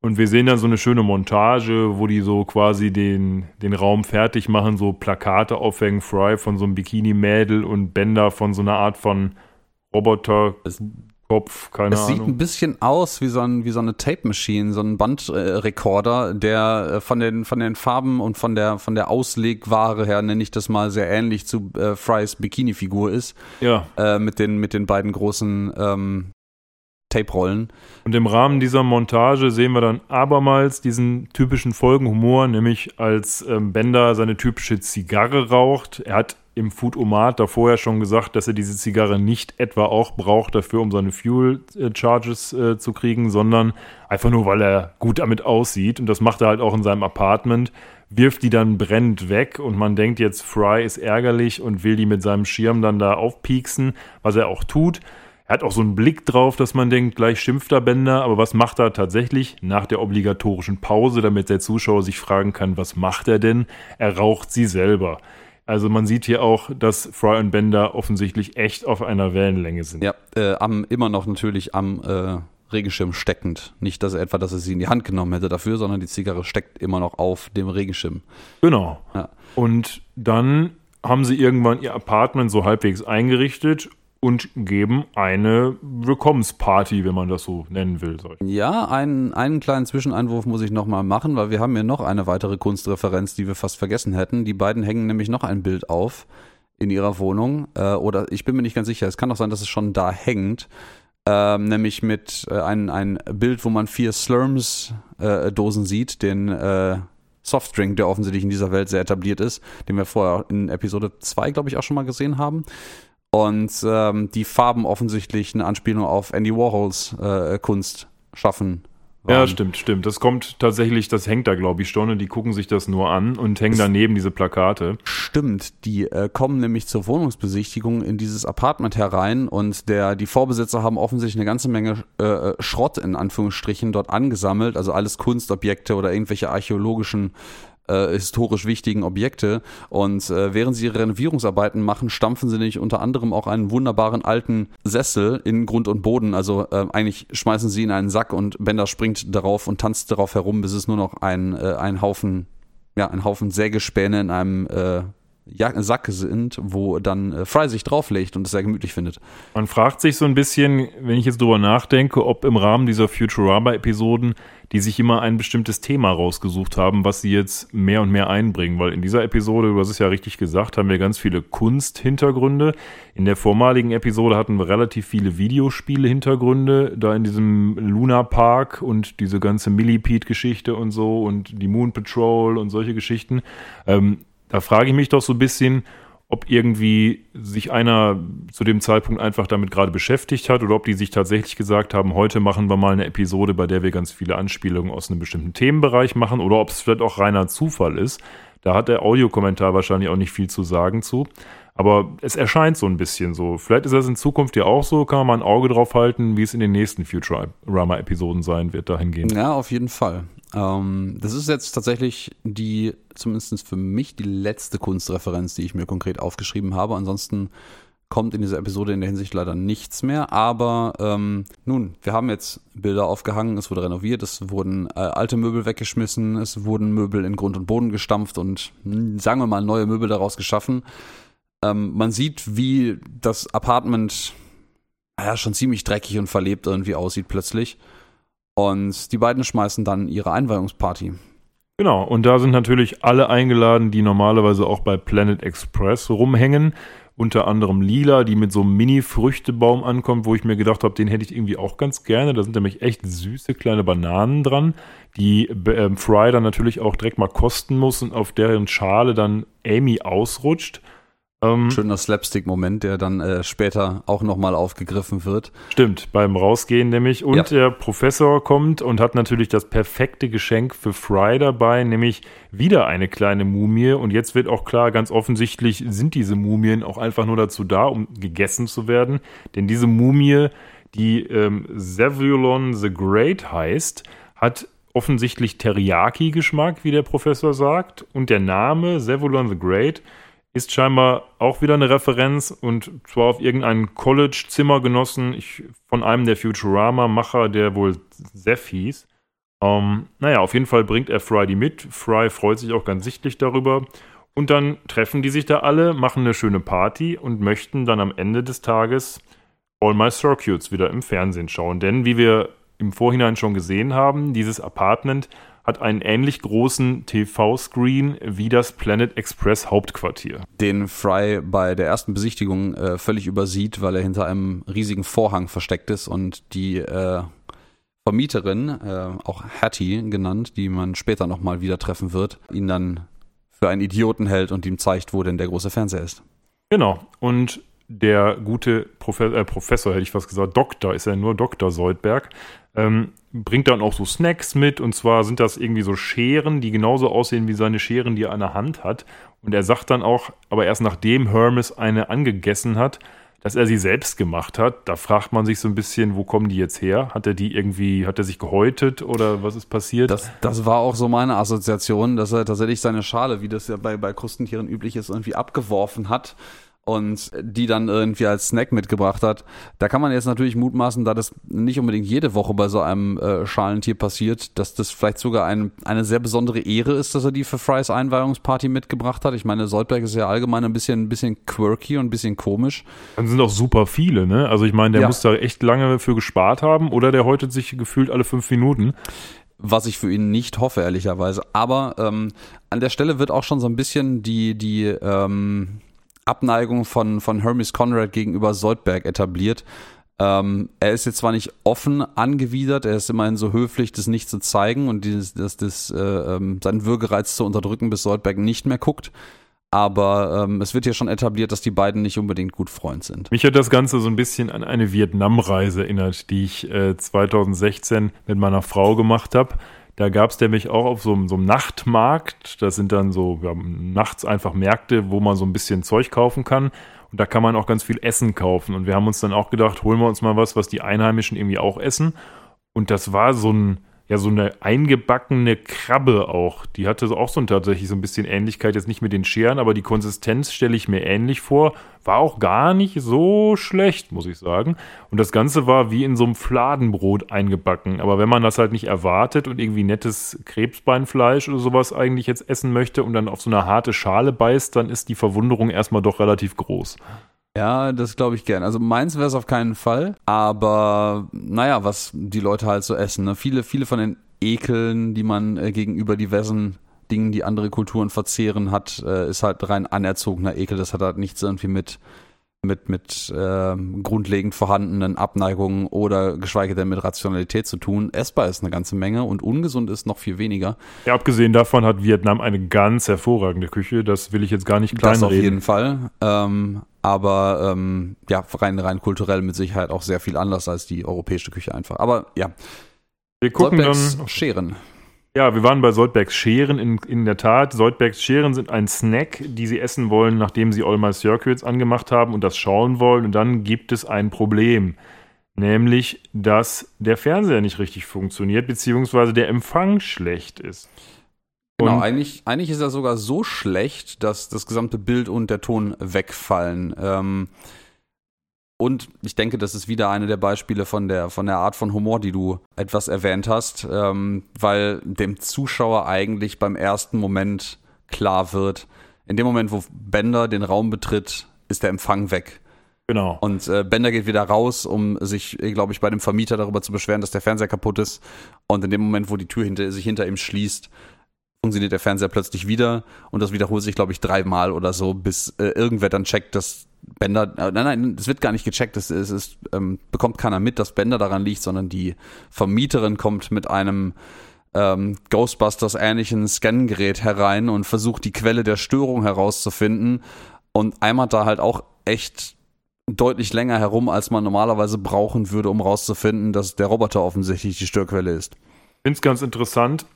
Und wir sehen dann so eine schöne Montage, wo die so quasi den, den Raum fertig machen, so Plakate aufhängen, Fry von so einem Bikini-Mädel und Bender von so einer Art von Roboter. Es Kopf, keine es Ahnung. Es sieht ein bisschen aus wie so, ein, wie so eine Tape Machine, so ein Bandrekorder, der äh, von den, von den Farben und von der, von der Auslegware her, nenne ich das mal, sehr ähnlich zu äh, Frys Bikini-Figur ist. Ja. Äh, mit, den, mit den beiden großen ähm, Tape-Rollen. Und im Rahmen dieser Montage sehen wir dann abermals diesen typischen Folgenhumor, nämlich als ähm, Bender seine typische Zigarre raucht. Er hat im Food-Omat da vorher schon gesagt, dass er diese Zigarre nicht etwa auch braucht dafür, um seine Fuel-Charges äh, zu kriegen, sondern einfach nur, weil er gut damit aussieht. Und das macht er halt auch in seinem Apartment, wirft die dann brennend weg und man denkt jetzt, Fry ist ärgerlich und will die mit seinem Schirm dann da aufpieksen, was er auch tut. Er hat auch so einen Blick drauf, dass man denkt, gleich schimpft er Bender, aber was macht er tatsächlich nach der obligatorischen Pause, damit der Zuschauer sich fragen kann, was macht er denn? Er raucht sie selber. Also man sieht hier auch, dass Fry und Bender offensichtlich echt auf einer Wellenlänge sind. Ja, äh, am, immer noch natürlich am äh, Regenschirm steckend. Nicht, dass er etwa, dass er sie in die Hand genommen hätte dafür, sondern die Zigarre steckt immer noch auf dem Regenschirm. Genau. Ja. Und dann haben sie irgendwann ihr Apartment so halbwegs eingerichtet und geben eine Willkommensparty, wenn man das so nennen will. Ja, einen, einen kleinen Zwischeneinwurf muss ich nochmal machen, weil wir haben hier noch eine weitere Kunstreferenz, die wir fast vergessen hätten. Die beiden hängen nämlich noch ein Bild auf in ihrer Wohnung. Äh, oder ich bin mir nicht ganz sicher, es kann doch sein, dass es schon da hängt. Ähm, nämlich mit äh, ein, ein Bild, wo man vier Slurms-Dosen äh, sieht, den äh, Softdrink, der offensichtlich in dieser Welt sehr etabliert ist, den wir vorher in Episode 2, glaube ich, auch schon mal gesehen haben und ähm, die Farben offensichtlich eine Anspielung auf Andy Warhols äh, Kunst schaffen. Waren. Ja, stimmt, stimmt. Das kommt tatsächlich, das hängt da, glaube ich, schon und die gucken sich das nur an und hängen daneben diese Plakate. Stimmt, die äh, kommen nämlich zur Wohnungsbesichtigung in dieses Apartment herein und der, die Vorbesitzer haben offensichtlich eine ganze Menge äh, Schrott in Anführungsstrichen dort angesammelt, also alles Kunstobjekte oder irgendwelche archäologischen äh, historisch wichtigen Objekte. Und äh, während sie ihre Renovierungsarbeiten machen, stampfen sie nicht unter anderem auch einen wunderbaren alten Sessel in Grund und Boden. Also äh, eigentlich schmeißen sie in einen Sack und Bender springt darauf und tanzt darauf herum, bis es nur noch ein, äh, ein Haufen, ja, ein Haufen Sägespäne in einem äh, Sack sind, wo dann Fry sich drauflegt und es sehr gemütlich findet. Man fragt sich so ein bisschen, wenn ich jetzt drüber nachdenke, ob im Rahmen dieser Futurama-Episoden die sich immer ein bestimmtes Thema rausgesucht haben, was sie jetzt mehr und mehr einbringen. Weil in dieser Episode, du hast es ja richtig gesagt, haben wir ganz viele Kunsthintergründe. In der vormaligen Episode hatten wir relativ viele Videospiele-Hintergründe, da in diesem Luna Park und diese ganze Millipede-Geschichte und so und die Moon Patrol und solche Geschichten. Ähm, da frage ich mich doch so ein bisschen, ob irgendwie sich einer zu dem Zeitpunkt einfach damit gerade beschäftigt hat oder ob die sich tatsächlich gesagt haben, heute machen wir mal eine Episode, bei der wir ganz viele Anspielungen aus einem bestimmten Themenbereich machen oder ob es vielleicht auch reiner Zufall ist. Da hat der Audiokommentar wahrscheinlich auch nicht viel zu sagen zu. Aber es erscheint so ein bisschen so. Vielleicht ist das in Zukunft ja auch so, kann man mal ein Auge drauf halten, wie es in den nächsten Futurama-Episoden sein wird, dahingehend. Ja, auf jeden Fall. Ähm, das ist jetzt tatsächlich die, zumindest für mich, die letzte Kunstreferenz, die ich mir konkret aufgeschrieben habe. Ansonsten kommt in dieser Episode in der Hinsicht leider nichts mehr. Aber ähm, nun, wir haben jetzt Bilder aufgehangen, es wurde renoviert, es wurden äh, alte Möbel weggeschmissen, es wurden Möbel in Grund und Boden gestampft und hm, sagen wir mal neue Möbel daraus geschaffen. Ähm, man sieht, wie das Apartment ja, schon ziemlich dreckig und verlebt irgendwie aussieht plötzlich. Und die beiden schmeißen dann ihre Einweihungsparty. Genau, und da sind natürlich alle eingeladen, die normalerweise auch bei Planet Express rumhängen. Unter anderem Lila, die mit so einem Mini-Früchtebaum ankommt, wo ich mir gedacht habe, den hätte ich irgendwie auch ganz gerne. Da sind nämlich echt süße kleine Bananen dran, die äh, Fry dann natürlich auch direkt mal kosten muss und auf deren Schale dann Amy ausrutscht. Ähm, Schöner Slapstick-Moment, der dann äh, später auch nochmal aufgegriffen wird. Stimmt, beim Rausgehen nämlich. Und ja. der Professor kommt und hat natürlich das perfekte Geschenk für Fry dabei, nämlich wieder eine kleine Mumie. Und jetzt wird auch klar, ganz offensichtlich sind diese Mumien auch einfach nur dazu da, um gegessen zu werden. Denn diese Mumie, die ähm, Zevulon the Great heißt, hat offensichtlich Teriyaki-Geschmack, wie der Professor sagt. Und der Name Zevulon the Great ist scheinbar auch wieder eine Referenz und zwar auf irgendeinen College-Zimmergenossen von einem der Futurama-Macher, der wohl Seth hieß. Ähm, naja, auf jeden Fall bringt er Fry die mit. Fry freut sich auch ganz sichtlich darüber. Und dann treffen die sich da alle, machen eine schöne Party und möchten dann am Ende des Tages All My Circuits wieder im Fernsehen schauen. Denn wie wir im Vorhinein schon gesehen haben, dieses Apartment hat einen ähnlich großen TV-Screen wie das Planet Express Hauptquartier. Den Fry bei der ersten Besichtigung äh, völlig übersieht, weil er hinter einem riesigen Vorhang versteckt ist und die äh, Vermieterin, äh, auch Hattie genannt, die man später nochmal wieder treffen wird, ihn dann für einen Idioten hält und ihm zeigt, wo denn der große Fernseher ist. Genau. Und der gute Profe äh, Professor, hätte ich fast gesagt, Doktor, ist ja nur Dr. Soldberg, ähm, bringt dann auch so Snacks mit und zwar sind das irgendwie so Scheren, die genauso aussehen wie seine Scheren, die er an der Hand hat. Und er sagt dann auch, aber erst nachdem Hermes eine angegessen hat, dass er sie selbst gemacht hat. Da fragt man sich so ein bisschen, wo kommen die jetzt her? Hat er die irgendwie, hat er sich gehäutet oder was ist passiert? Das, das war auch so meine Assoziation, dass er tatsächlich seine Schale, wie das ja bei, bei Krustentieren üblich ist, irgendwie abgeworfen hat und die dann irgendwie als Snack mitgebracht hat. Da kann man jetzt natürlich mutmaßen, da das nicht unbedingt jede Woche bei so einem äh, Schalentier passiert, dass das vielleicht sogar ein, eine sehr besondere Ehre ist, dass er die für Frys Einweihungsparty mitgebracht hat. Ich meine, Soldberg ist ja allgemein ein bisschen, ein bisschen quirky und ein bisschen komisch. Dann sind auch super viele, ne? Also ich meine, der ja. muss da echt lange für gespart haben oder der häutet sich gefühlt alle fünf Minuten was ich für ihn nicht hoffe, ehrlicherweise. Aber ähm, an der Stelle wird auch schon so ein bisschen die, die, ähm, Abneigung von, von Hermes Conrad gegenüber Soldberg etabliert. Ähm, er ist jetzt zwar nicht offen angewidert, er ist immerhin so höflich, das nicht zu zeigen und dieses, das, das, äh, ähm, seinen Würgereiz zu unterdrücken, bis Soldberg nicht mehr guckt. Aber ähm, es wird hier schon etabliert, dass die beiden nicht unbedingt gut Freund sind. Mich hat das Ganze so ein bisschen an eine Vietnam-Reise erinnert, die ich äh, 2016 mit meiner Frau gemacht habe. Da gab es nämlich auch auf so, so, einem Nachtmarkt, das sind dann so ja, nachts einfach Märkte, wo man so ein bisschen Zeug kaufen kann. Und da kann man auch ganz viel Essen kaufen. Und wir haben uns dann auch gedacht, holen wir uns mal was, was die Einheimischen irgendwie auch essen. Und das war so ein, ja so eine eingebackene Krabbe auch. Die hatte auch so tatsächlich so ein bisschen Ähnlichkeit, jetzt nicht mit den Scheren, aber die Konsistenz stelle ich mir ähnlich vor. War auch gar nicht so schlecht, muss ich sagen. Und das Ganze war wie in so einem Fladenbrot eingebacken. Aber wenn man das halt nicht erwartet und irgendwie nettes Krebsbeinfleisch oder sowas eigentlich jetzt essen möchte und dann auf so eine harte Schale beißt, dann ist die Verwunderung erstmal doch relativ groß. Ja, das glaube ich gern. Also meins wäre es auf keinen Fall. Aber naja, was die Leute halt so essen. Ne? Viele, viele von den Ekeln, die man äh, gegenüber diversen Dingen, die andere Kulturen verzehren hat, äh, ist halt rein anerzogener Ekel. Das hat halt nichts irgendwie mit mit, mit äh, grundlegend vorhandenen Abneigungen oder geschweige denn mit Rationalität zu tun. Essbar ist eine ganze Menge und ungesund ist noch viel weniger. Ja, abgesehen davon hat Vietnam eine ganz hervorragende Küche. Das will ich jetzt gar nicht kleinreden. Das auf jeden Fall. Ähm, aber ähm, ja, rein, rein kulturell mit Sicherheit auch sehr viel anders als die europäische Küche einfach. Aber ja. Wir gucken Soldbergs dann. Scheren. Ja, wir waren bei Soldbergs Scheren. In, in der Tat, Soldbergs Scheren sind ein Snack, die sie essen wollen, nachdem sie All My Circuits angemacht haben und das schauen wollen. Und dann gibt es ein Problem. Nämlich, dass der Fernseher nicht richtig funktioniert, beziehungsweise der Empfang schlecht ist. Genau, und eigentlich, eigentlich ist er sogar so schlecht, dass das gesamte Bild und der Ton wegfallen. Ähm, und ich denke, das ist wieder eine der Beispiele von der, von der Art von Humor, die du etwas erwähnt hast, ähm, weil dem Zuschauer eigentlich beim ersten Moment klar wird, in dem Moment, wo Bender den Raum betritt, ist der Empfang weg. Genau. Und äh, Bender geht wieder raus, um sich, äh, glaube ich, bei dem Vermieter darüber zu beschweren, dass der Fernseher kaputt ist. Und in dem Moment, wo die Tür hinter, sich hinter ihm schließt, funktioniert der Fernseher plötzlich wieder. Und das wiederholt sich, glaube ich, dreimal oder so, bis äh, irgendwer dann checkt, dass Bender, äh, nein, nein, es wird gar nicht gecheckt, es, es, es ähm, bekommt keiner mit, dass Bender daran liegt, sondern die Vermieterin kommt mit einem ähm, Ghostbusters-ähnlichen Scangerät herein und versucht die Quelle der Störung herauszufinden und eimert da halt auch echt deutlich länger herum, als man normalerweise brauchen würde, um rauszufinden, dass der Roboter offensichtlich die Störquelle ist. Ich finde es ganz interessant.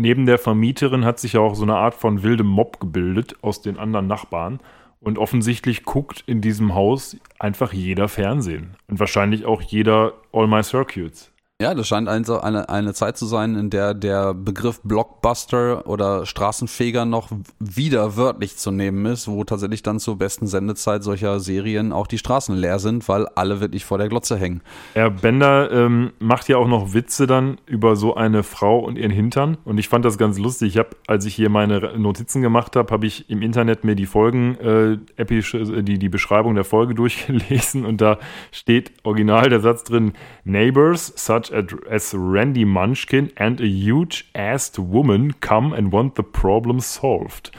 Neben der Vermieterin hat sich ja auch so eine Art von wildem Mob gebildet aus den anderen Nachbarn. Und offensichtlich guckt in diesem Haus einfach jeder Fernsehen. Und wahrscheinlich auch jeder All My Circuits. Ja, das scheint eine, eine, eine Zeit zu sein, in der der Begriff Blockbuster oder Straßenfeger noch wieder wörtlich zu nehmen ist, wo tatsächlich dann zur besten Sendezeit solcher Serien auch die Straßen leer sind, weil alle wirklich vor der Glotze hängen. Ja, Bender ähm, macht ja auch noch Witze dann über so eine Frau und ihren Hintern und ich fand das ganz lustig. Ich habe, als ich hier meine Notizen gemacht habe, habe ich im Internet mir die Folgen, äh, epische, äh, die, die Beschreibung der Folge durchgelesen und da steht original der Satz drin, Neighbors such as Randy Munchkin and a huge-assed woman come and want the problem solved.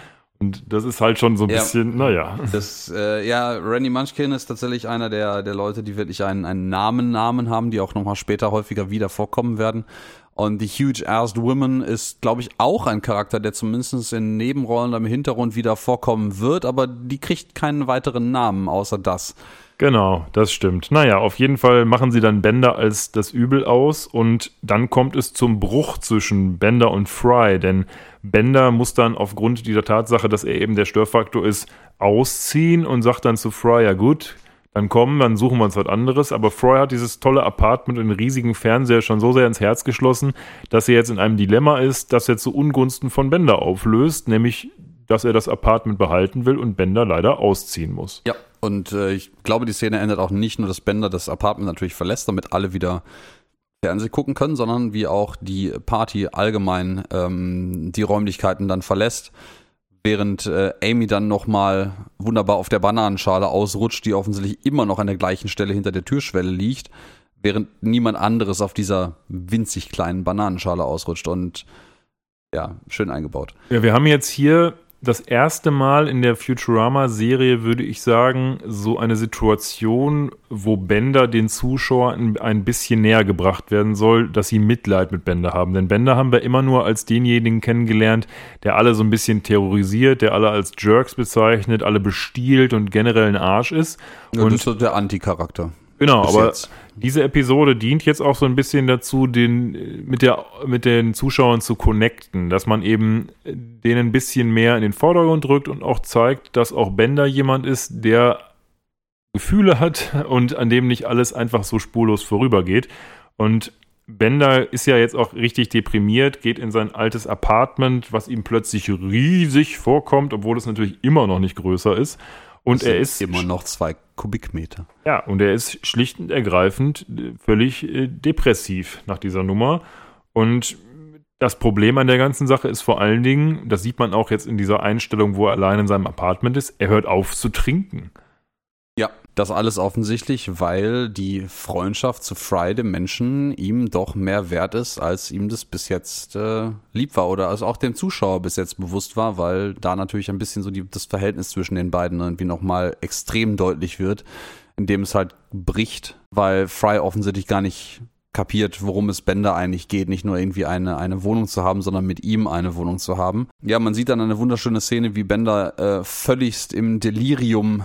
Und das ist halt schon so ein ja, bisschen, naja. Das, äh, ja, Randy Munchkin ist tatsächlich einer der, der Leute, die wirklich einen, einen Namen, Namen haben, die auch nochmal später häufiger wieder vorkommen werden. Und die Huge-Assed Woman ist, glaube ich, auch ein Charakter, der zumindest in Nebenrollen im Hintergrund wieder vorkommen wird, aber die kriegt keinen weiteren Namen außer das. Genau, das stimmt. Naja, auf jeden Fall machen sie dann Bender als das Übel aus und dann kommt es zum Bruch zwischen Bender und Fry, denn Bender muss dann aufgrund dieser Tatsache, dass er eben der Störfaktor ist, ausziehen und sagt dann zu Fry, ja gut, dann kommen, dann suchen wir uns was anderes. Aber Fry hat dieses tolle Apartment und den riesigen Fernseher schon so sehr ins Herz geschlossen, dass er jetzt in einem Dilemma ist, das er zu Ungunsten von Bender auflöst, nämlich, dass er das Apartment behalten will und Bender leider ausziehen muss. Ja, und äh, ich glaube, die Szene endet auch nicht nur, dass Bender das Apartment natürlich verlässt, damit alle wieder Fernsehen gucken können, sondern wie auch die Party allgemein ähm, die Räumlichkeiten dann verlässt, während äh, Amy dann nochmal wunderbar auf der Bananenschale ausrutscht, die offensichtlich immer noch an der gleichen Stelle hinter der Türschwelle liegt, während niemand anderes auf dieser winzig kleinen Bananenschale ausrutscht und ja, schön eingebaut. Ja, wir haben jetzt hier das erste Mal in der Futurama-Serie, würde ich sagen, so eine Situation, wo Bender den Zuschauern ein bisschen näher gebracht werden soll, dass sie Mitleid mit Bender haben. Denn Bender haben wir immer nur als denjenigen kennengelernt, der alle so ein bisschen terrorisiert, der alle als Jerks bezeichnet, alle bestiehlt und generell ein Arsch ist. Ja, und das ist so der Anti-Charakter. Genau, aber jetzt. diese Episode dient jetzt auch so ein bisschen dazu, den mit der mit den Zuschauern zu connecten, dass man eben denen ein bisschen mehr in den Vordergrund drückt und auch zeigt, dass auch Bender jemand ist, der Gefühle hat und an dem nicht alles einfach so spurlos vorübergeht. Und Bender ist ja jetzt auch richtig deprimiert, geht in sein altes Apartment, was ihm plötzlich riesig vorkommt, obwohl es natürlich immer noch nicht größer ist. Und er ist immer noch zwei Kubikmeter. Ja, und er ist schlicht und ergreifend äh, völlig äh, depressiv nach dieser Nummer. Und das Problem an der ganzen Sache ist vor allen Dingen, das sieht man auch jetzt in dieser Einstellung, wo er allein in seinem Apartment ist, er hört auf zu trinken. Das alles offensichtlich, weil die Freundschaft zu Fry, dem Menschen, ihm doch mehr wert ist, als ihm das bis jetzt äh, lieb war oder als auch dem Zuschauer bis jetzt bewusst war, weil da natürlich ein bisschen so die, das Verhältnis zwischen den beiden irgendwie nochmal extrem deutlich wird, indem es halt bricht, weil Fry offensichtlich gar nicht kapiert, worum es Bender eigentlich geht, nicht nur irgendwie eine, eine Wohnung zu haben, sondern mit ihm eine Wohnung zu haben. Ja, man sieht dann eine wunderschöne Szene, wie Bender äh, völligst im Delirium,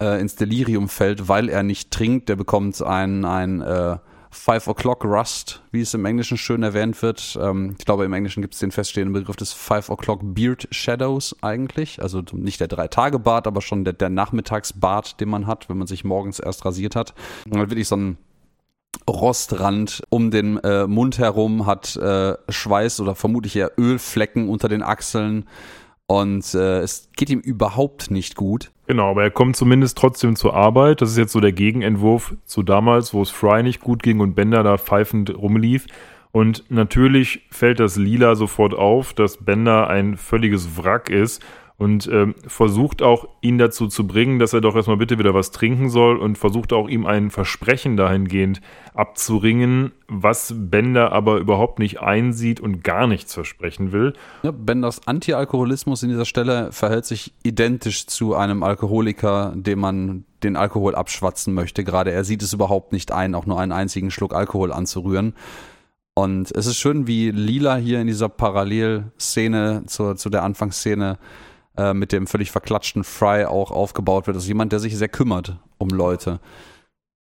äh, ins Delirium fällt, weil er nicht trinkt. Der bekommt ein, ein äh, Five O'Clock Rust, wie es im Englischen schön erwähnt wird. Ähm, ich glaube, im Englischen gibt es den feststehenden Begriff des Five O'Clock Beard Shadows eigentlich. Also nicht der Drei-Tage-Bart, aber schon der, der Nachmittagsbart, den man hat, wenn man sich morgens erst rasiert hat. Und halt wirklich so ein Rostrand um den äh, Mund herum, hat äh, Schweiß oder vermutlich eher Ölflecken unter den Achseln und äh, es geht ihm überhaupt nicht gut. Genau, aber er kommt zumindest trotzdem zur Arbeit. Das ist jetzt so der Gegenentwurf zu damals, wo es Fry nicht gut ging und Bender da pfeifend rumlief. Und natürlich fällt das Lila sofort auf, dass Bender ein völliges Wrack ist und ähm, versucht auch ihn dazu zu bringen, dass er doch erstmal bitte wieder was trinken soll und versucht auch ihm ein Versprechen dahingehend abzuringen, was Bender aber überhaupt nicht einsieht und gar nichts versprechen will. Ja, Benders Anti-Alkoholismus in dieser Stelle verhält sich identisch zu einem Alkoholiker, dem man den Alkohol abschwatzen möchte. Gerade er sieht es überhaupt nicht ein, auch nur einen einzigen Schluck Alkohol anzurühren. Und es ist schön, wie Lila hier in dieser Parallelszene zur, zu der Anfangsszene äh, mit dem völlig verklatschten Fry auch aufgebaut wird. Das ist jemand, der sich sehr kümmert um Leute.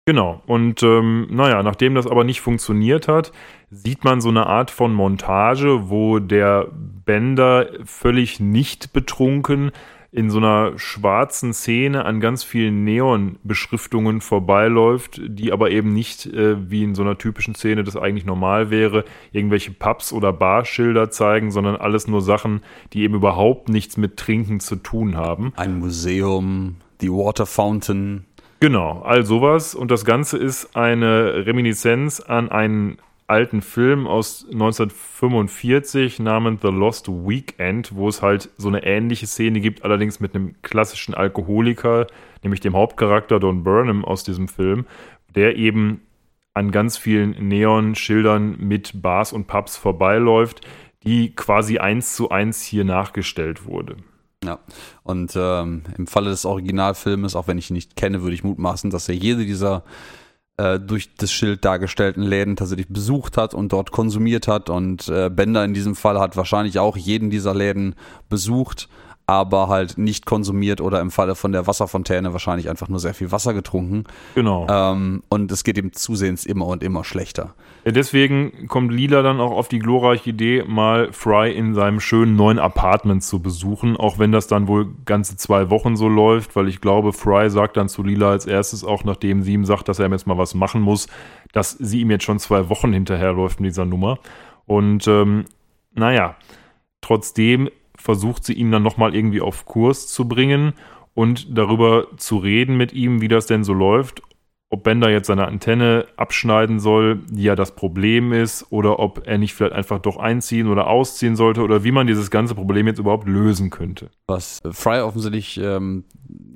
Genau, und ähm, naja, nachdem das aber nicht funktioniert hat, sieht man so eine Art von Montage, wo der Bender völlig nicht betrunken in so einer schwarzen Szene an ganz vielen Neon-Beschriftungen vorbeiläuft, die aber eben nicht, äh, wie in so einer typischen Szene das eigentlich normal wäre, irgendwelche Pubs oder Barschilder zeigen, sondern alles nur Sachen, die eben überhaupt nichts mit Trinken zu tun haben. Ein Museum, die Water Fountain. Genau, all sowas. Und das Ganze ist eine Reminiszenz an einen alten Film aus 1945 namens The Lost Weekend, wo es halt so eine ähnliche Szene gibt, allerdings mit einem klassischen Alkoholiker, nämlich dem Hauptcharakter Don Burnham aus diesem Film, der eben an ganz vielen Neon-Schildern mit Bars und Pubs vorbeiläuft, die quasi eins zu eins hier nachgestellt wurde. Ja, und ähm, im Falle des Originalfilmes, auch wenn ich ihn nicht kenne, würde ich mutmaßen, dass er jede dieser äh, durch das Schild dargestellten Läden tatsächlich besucht hat und dort konsumiert hat. Und äh, Bender in diesem Fall hat wahrscheinlich auch jeden dieser Läden besucht, aber halt nicht konsumiert oder im Falle von der Wasserfontäne wahrscheinlich einfach nur sehr viel Wasser getrunken. Genau. Ähm, und es geht ihm zusehends immer und immer schlechter. Ja, deswegen kommt Lila dann auch auf die glorreiche Idee, mal Fry in seinem schönen neuen Apartment zu besuchen, auch wenn das dann wohl ganze zwei Wochen so läuft, weil ich glaube, Fry sagt dann zu Lila als erstes, auch nachdem sie ihm sagt, dass er jetzt mal was machen muss, dass sie ihm jetzt schon zwei Wochen hinterherläuft in dieser Nummer. Und ähm, naja, trotzdem versucht sie ihn dann nochmal irgendwie auf Kurs zu bringen und darüber zu reden mit ihm, wie das denn so läuft ob Bender jetzt seine Antenne abschneiden soll, die ja das Problem ist, oder ob er nicht vielleicht einfach doch einziehen oder ausziehen sollte, oder wie man dieses ganze Problem jetzt überhaupt lösen könnte. Was Fry offensichtlich ähm,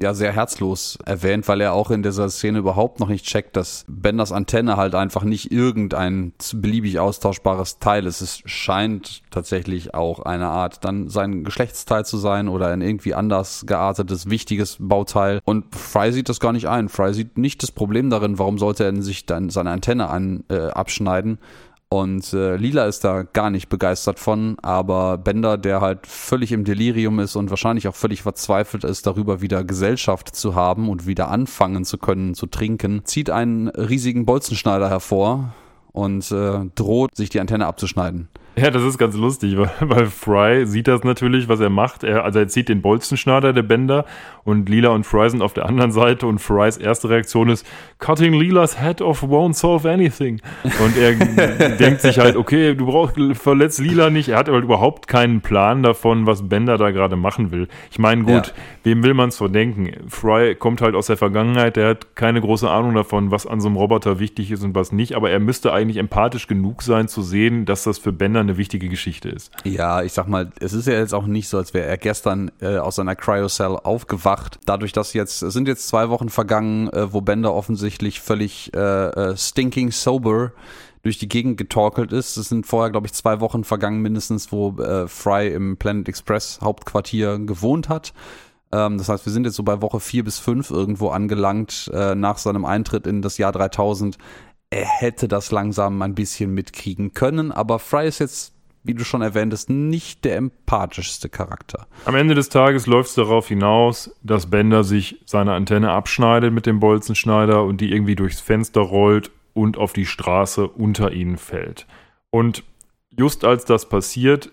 ja sehr herzlos erwähnt, weil er auch in dieser Szene überhaupt noch nicht checkt, dass Benders Antenne halt einfach nicht irgendein beliebig austauschbares Teil ist. Es scheint tatsächlich auch eine Art dann sein Geschlechtsteil zu sein oder ein irgendwie anders geartetes, wichtiges Bauteil. Und Fry sieht das gar nicht ein. Fry sieht nicht das Problem darin, warum sollte er sich dann seine Antenne an, äh, abschneiden? Und äh, Lila ist da gar nicht begeistert von, aber Bender, der halt völlig im Delirium ist und wahrscheinlich auch völlig verzweifelt ist, darüber wieder Gesellschaft zu haben und wieder anfangen zu können zu trinken, zieht einen riesigen Bolzenschneider hervor und äh, droht, sich die Antenne abzuschneiden. Ja, das ist ganz lustig, weil, weil Fry sieht das natürlich, was er macht. Er, also er zieht den Bolzenschneider der Bänder und Lila und Fry sind auf der anderen Seite und Frys erste Reaktion ist, cutting Lilas head off won't solve anything. Und er denkt sich halt, okay, du brauchst, verletzt Lila nicht. Er hat aber überhaupt keinen Plan davon, was Bender da gerade machen will. Ich meine, gut, ja. wem will man es verdenken? Fry kommt halt aus der Vergangenheit, der hat keine große Ahnung davon, was an so einem Roboter wichtig ist und was nicht, aber er müsste eigentlich empathisch genug sein zu sehen, dass das für Bender eine wichtige Geschichte ist. Ja, ich sag mal, es ist ja jetzt auch nicht so, als wäre er gestern äh, aus seiner Cryocell aufgewacht. Dadurch, dass jetzt, es sind jetzt zwei Wochen vergangen, äh, wo Bender offensichtlich völlig äh, äh, stinking sober durch die Gegend getorkelt ist. Es sind vorher, glaube ich, zwei Wochen vergangen mindestens, wo äh, Fry im Planet Express Hauptquartier gewohnt hat. Ähm, das heißt, wir sind jetzt so bei Woche vier bis fünf irgendwo angelangt äh, nach seinem Eintritt in das Jahr 3000 er hätte das langsam ein bisschen mitkriegen können, aber Fry ist jetzt, wie du schon erwähntest, nicht der empathischste Charakter. Am Ende des Tages läuft es darauf hinaus, dass Bender sich seine Antenne abschneidet mit dem Bolzenschneider und die irgendwie durchs Fenster rollt und auf die Straße unter ihnen fällt. Und just als das passiert,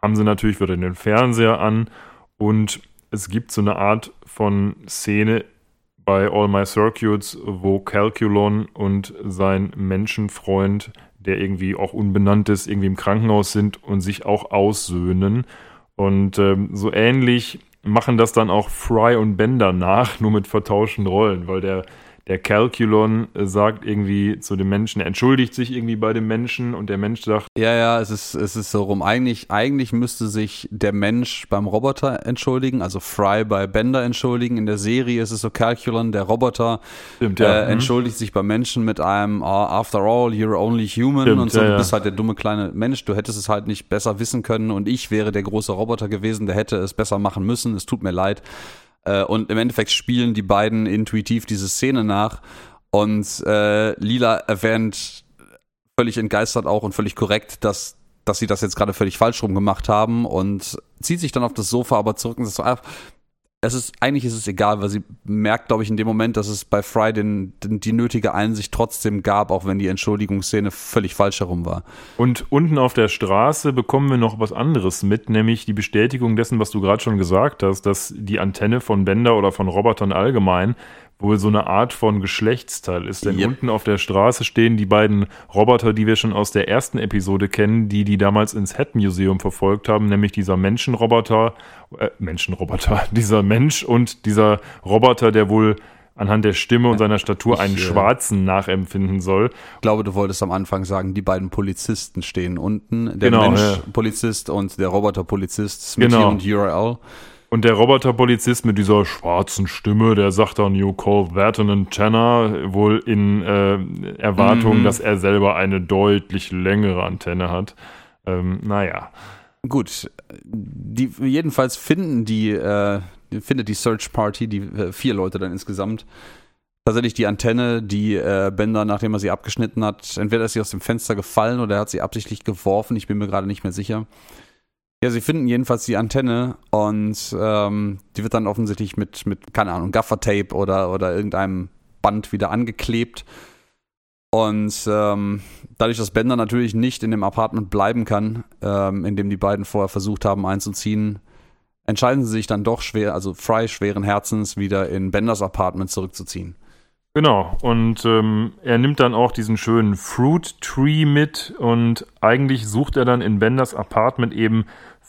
haben sie natürlich wieder den Fernseher an und es gibt so eine Art von Szene, bei All My Circuits, wo Calculon und sein Menschenfreund, der irgendwie auch unbenannt ist, irgendwie im Krankenhaus sind und sich auch aussöhnen. Und ähm, so ähnlich machen das dann auch Fry und Bender nach, nur mit vertauschten Rollen, weil der der Calculon äh, sagt irgendwie zu dem Menschen, er entschuldigt sich irgendwie bei dem Menschen und der Mensch sagt. Ja, ja, es ist, es ist so rum. Eigentlich, eigentlich müsste sich der Mensch beim Roboter entschuldigen, also Fry bei Bender entschuldigen. In der Serie ist es so Calculon, der Roboter Stimmt, ja. äh, mhm. entschuldigt sich beim Menschen mit einem oh, After all, you're only human Stimmt, und so. Ja, du bist halt der dumme kleine Mensch, du hättest es halt nicht besser wissen können und ich wäre der große Roboter gewesen, der hätte es besser machen müssen. Es tut mir leid. Äh, und im Endeffekt spielen die beiden intuitiv diese Szene nach. Und äh, Lila erwähnt völlig entgeistert auch und völlig korrekt, dass, dass sie das jetzt gerade völlig falsch rum gemacht haben und zieht sich dann auf das Sofa aber zurück und sagt so, ah, es ist, eigentlich ist es egal, weil sie merkt, glaube ich, in dem Moment, dass es bei Fry den, den, die nötige Einsicht trotzdem gab, auch wenn die Entschuldigungsszene völlig falsch herum war. Und unten auf der Straße bekommen wir noch was anderes mit, nämlich die Bestätigung dessen, was du gerade schon gesagt hast, dass die Antenne von Bender oder von Robotern allgemein wohl so eine Art von Geschlechtsteil ist. Denn yep. unten auf der Straße stehen die beiden Roboter, die wir schon aus der ersten Episode kennen, die die damals ins Head Museum verfolgt haben, nämlich dieser Menschenroboter, äh, Menschenroboter, dieser Mensch und dieser Roboter, der wohl anhand der Stimme und seiner Statur ich, einen äh, Schwarzen nachempfinden soll. Ich glaube, du wolltest am Anfang sagen, die beiden Polizisten stehen unten, der genau, Mensch-Polizist ja. und der Roboter-Polizist, Smithy genau. und URL. Und der Roboterpolizist mit dieser schwarzen Stimme, der sagt dann, you call that an antenna, wohl in äh, Erwartung, mhm. dass er selber eine deutlich längere Antenne hat. Ähm, naja. Gut, die, jedenfalls finden die, äh, findet die Search Party, die äh, vier Leute dann insgesamt, tatsächlich die Antenne, die äh, Bender, nachdem er sie abgeschnitten hat, entweder ist sie aus dem Fenster gefallen oder er hat sie absichtlich geworfen, ich bin mir gerade nicht mehr sicher. Ja, sie finden jedenfalls die Antenne und ähm, die wird dann offensichtlich mit, mit keine Ahnung, Gaffertape oder, oder irgendeinem Band wieder angeklebt. Und ähm, dadurch, dass Bender natürlich nicht in dem Apartment bleiben kann, ähm, in dem die beiden vorher versucht haben einzuziehen, entscheiden sie sich dann doch schwer, also Fry schweren Herzens, wieder in Benders Apartment zurückzuziehen. Genau, und ähm, er nimmt dann auch diesen schönen Fruit Tree mit und eigentlich sucht er dann in Benders Apartment eben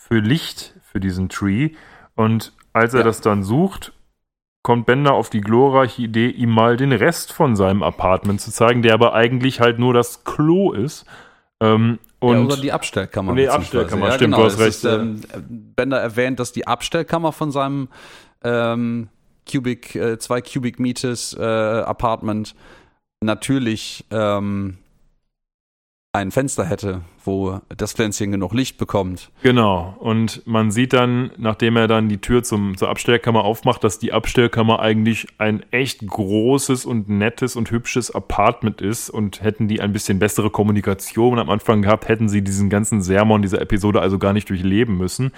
für Licht für diesen Tree. Und als er ja. das dann sucht, kommt Bender auf die glorreiche Idee, ihm mal den Rest von seinem Apartment zu zeigen, der aber eigentlich halt nur das Klo ist. Ähm, und ja, oder die Abstellkammer. Nee, Abstellkammer, ja, stimmt, genau, du hast recht. Ist, ähm, Bender erwähnt, dass die Abstellkammer von seinem ähm, Cubic, äh, zwei Cubic Meters äh, Apartment natürlich ähm, ein Fenster hätte, wo das Pflänzchen genug Licht bekommt. Genau. Und man sieht dann, nachdem er dann die Tür zum, zur Abstellkammer aufmacht, dass die Abstellkammer eigentlich ein echt großes und nettes und hübsches Apartment ist. Und hätten die ein bisschen bessere Kommunikation am Anfang gehabt, hätten sie diesen ganzen Sermon dieser Episode also gar nicht durchleben müssen.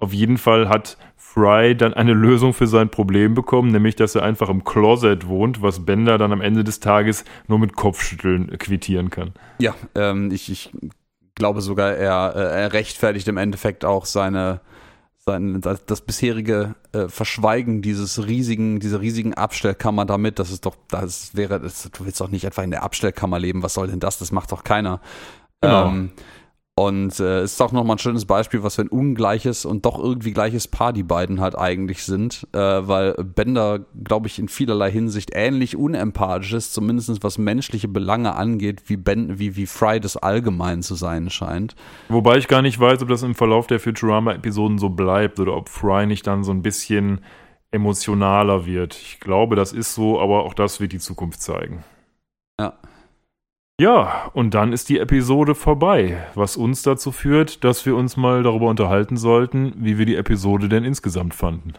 Auf jeden Fall hat Fry dann eine Lösung für sein Problem bekommen, nämlich dass er einfach im Closet wohnt, was Bender dann am Ende des Tages nur mit Kopfschütteln quittieren kann. Ja, ähm, ich, ich glaube sogar, er, äh, er rechtfertigt im Endeffekt auch seine, sein, das, das bisherige äh, Verschweigen dieses riesigen, dieser riesigen Abstellkammer damit. Das ist doch, das wäre, das, du willst doch nicht etwa in der Abstellkammer leben. Was soll denn das? Das macht doch keiner. Genau. Ähm, und äh, ist auch nochmal ein schönes Beispiel, was für ein ungleiches und doch irgendwie gleiches Paar die beiden halt eigentlich sind, äh, weil Bender, glaube ich, in vielerlei Hinsicht ähnlich unempathisch ist, zumindest was menschliche Belange angeht, wie, ben, wie, wie Fry das allgemein zu sein scheint. Wobei ich gar nicht weiß, ob das im Verlauf der Futurama-Episoden so bleibt oder ob Fry nicht dann so ein bisschen emotionaler wird. Ich glaube, das ist so, aber auch das wird die Zukunft zeigen. Ja. Ja, und dann ist die Episode vorbei, was uns dazu führt, dass wir uns mal darüber unterhalten sollten, wie wir die Episode denn insgesamt fanden.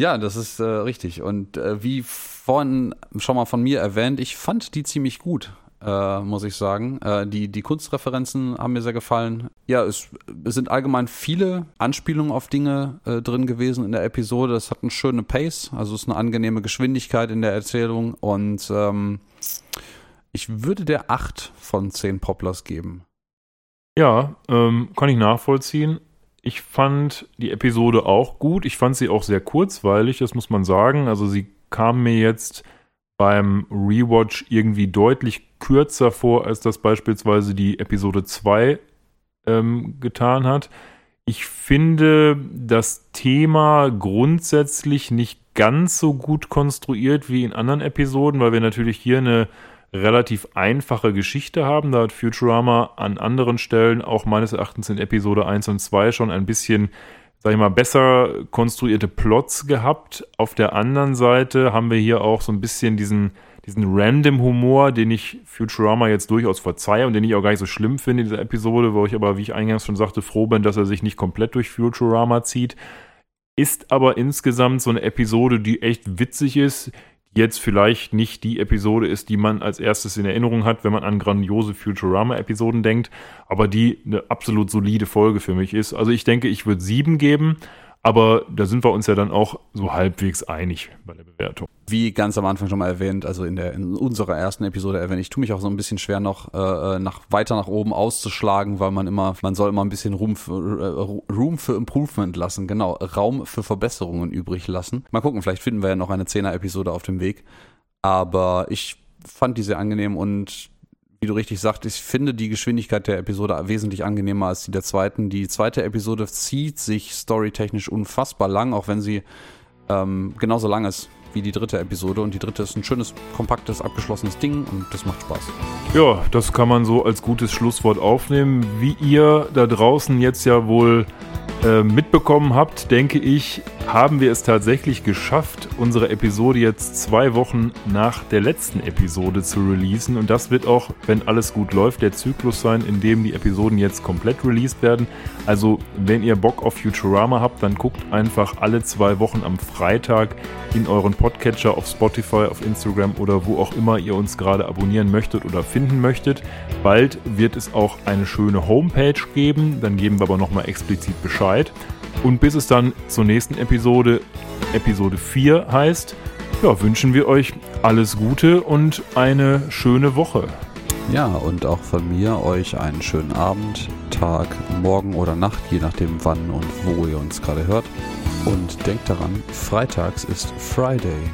Ja, das ist äh, richtig. Und äh, wie vorhin schon mal von mir erwähnt, ich fand die ziemlich gut, äh, muss ich sagen. Äh, die, die Kunstreferenzen haben mir sehr gefallen. Ja, es, es sind allgemein viele Anspielungen auf Dinge äh, drin gewesen in der Episode. Es hat eine schöne Pace, also es ist eine angenehme Geschwindigkeit in der Erzählung und ähm, ich würde der 8 von 10 Poplars geben. Ja, ähm, kann ich nachvollziehen. Ich fand die Episode auch gut. Ich fand sie auch sehr kurzweilig, das muss man sagen. Also sie kam mir jetzt beim Rewatch irgendwie deutlich kürzer vor, als das beispielsweise die Episode 2 ähm, getan hat. Ich finde das Thema grundsätzlich nicht ganz so gut konstruiert wie in anderen Episoden, weil wir natürlich hier eine relativ einfache Geschichte haben. Da hat Futurama an anderen Stellen auch meines Erachtens in Episode 1 und 2 schon ein bisschen, sag ich mal, besser konstruierte Plots gehabt. Auf der anderen Seite haben wir hier auch so ein bisschen diesen, diesen Random-Humor, den ich Futurama jetzt durchaus verzeihe und den ich auch gar nicht so schlimm finde in dieser Episode, wo ich aber, wie ich eingangs schon sagte, froh bin, dass er sich nicht komplett durch Futurama zieht. Ist aber insgesamt so eine Episode, die echt witzig ist, jetzt vielleicht nicht die Episode ist, die man als erstes in Erinnerung hat, wenn man an grandiose Futurama-Episoden denkt, aber die eine absolut solide Folge für mich ist. Also ich denke, ich würde sieben geben, aber da sind wir uns ja dann auch so halbwegs einig bei der Bewertung. Wie ganz am Anfang schon mal erwähnt, also in, der, in unserer ersten Episode erwähnt, ich tue mich auch so ein bisschen schwer noch äh, nach, weiter nach oben auszuschlagen, weil man immer, man soll immer ein bisschen Room für, äh, Room für Improvement lassen, genau, Raum für Verbesserungen übrig lassen. Mal gucken, vielleicht finden wir ja noch eine Zehner-Episode auf dem Weg. Aber ich fand die sehr angenehm und wie du richtig sagst, ich finde die Geschwindigkeit der Episode wesentlich angenehmer als die der zweiten. Die zweite Episode zieht sich storytechnisch unfassbar lang, auch wenn sie ähm, genauso lang ist wie die dritte Episode. Und die dritte ist ein schönes, kompaktes, abgeschlossenes Ding und das macht Spaß. Ja, das kann man so als gutes Schlusswort aufnehmen. Wie ihr da draußen jetzt ja wohl äh, mitbekommen habt, denke ich, haben wir es tatsächlich geschafft, unsere Episode jetzt zwei Wochen nach der letzten Episode zu releasen. Und das wird auch, wenn alles gut läuft, der Zyklus sein, in dem die Episoden jetzt komplett released werden. Also, wenn ihr Bock auf Futurama habt, dann guckt einfach alle zwei Wochen am Freitag in euren Podcatcher auf Spotify, auf Instagram oder wo auch immer ihr uns gerade abonnieren möchtet oder finden möchtet. Bald wird es auch eine schöne Homepage geben. Dann geben wir aber nochmal explizit Bescheid. Und bis es dann zur nächsten Episode, Episode 4 heißt, ja, wünschen wir euch alles Gute und eine schöne Woche. Ja, und auch von mir euch einen schönen Abend, Tag, Morgen oder Nacht, je nachdem wann und wo ihr uns gerade hört. Und denkt daran, freitags ist Friday.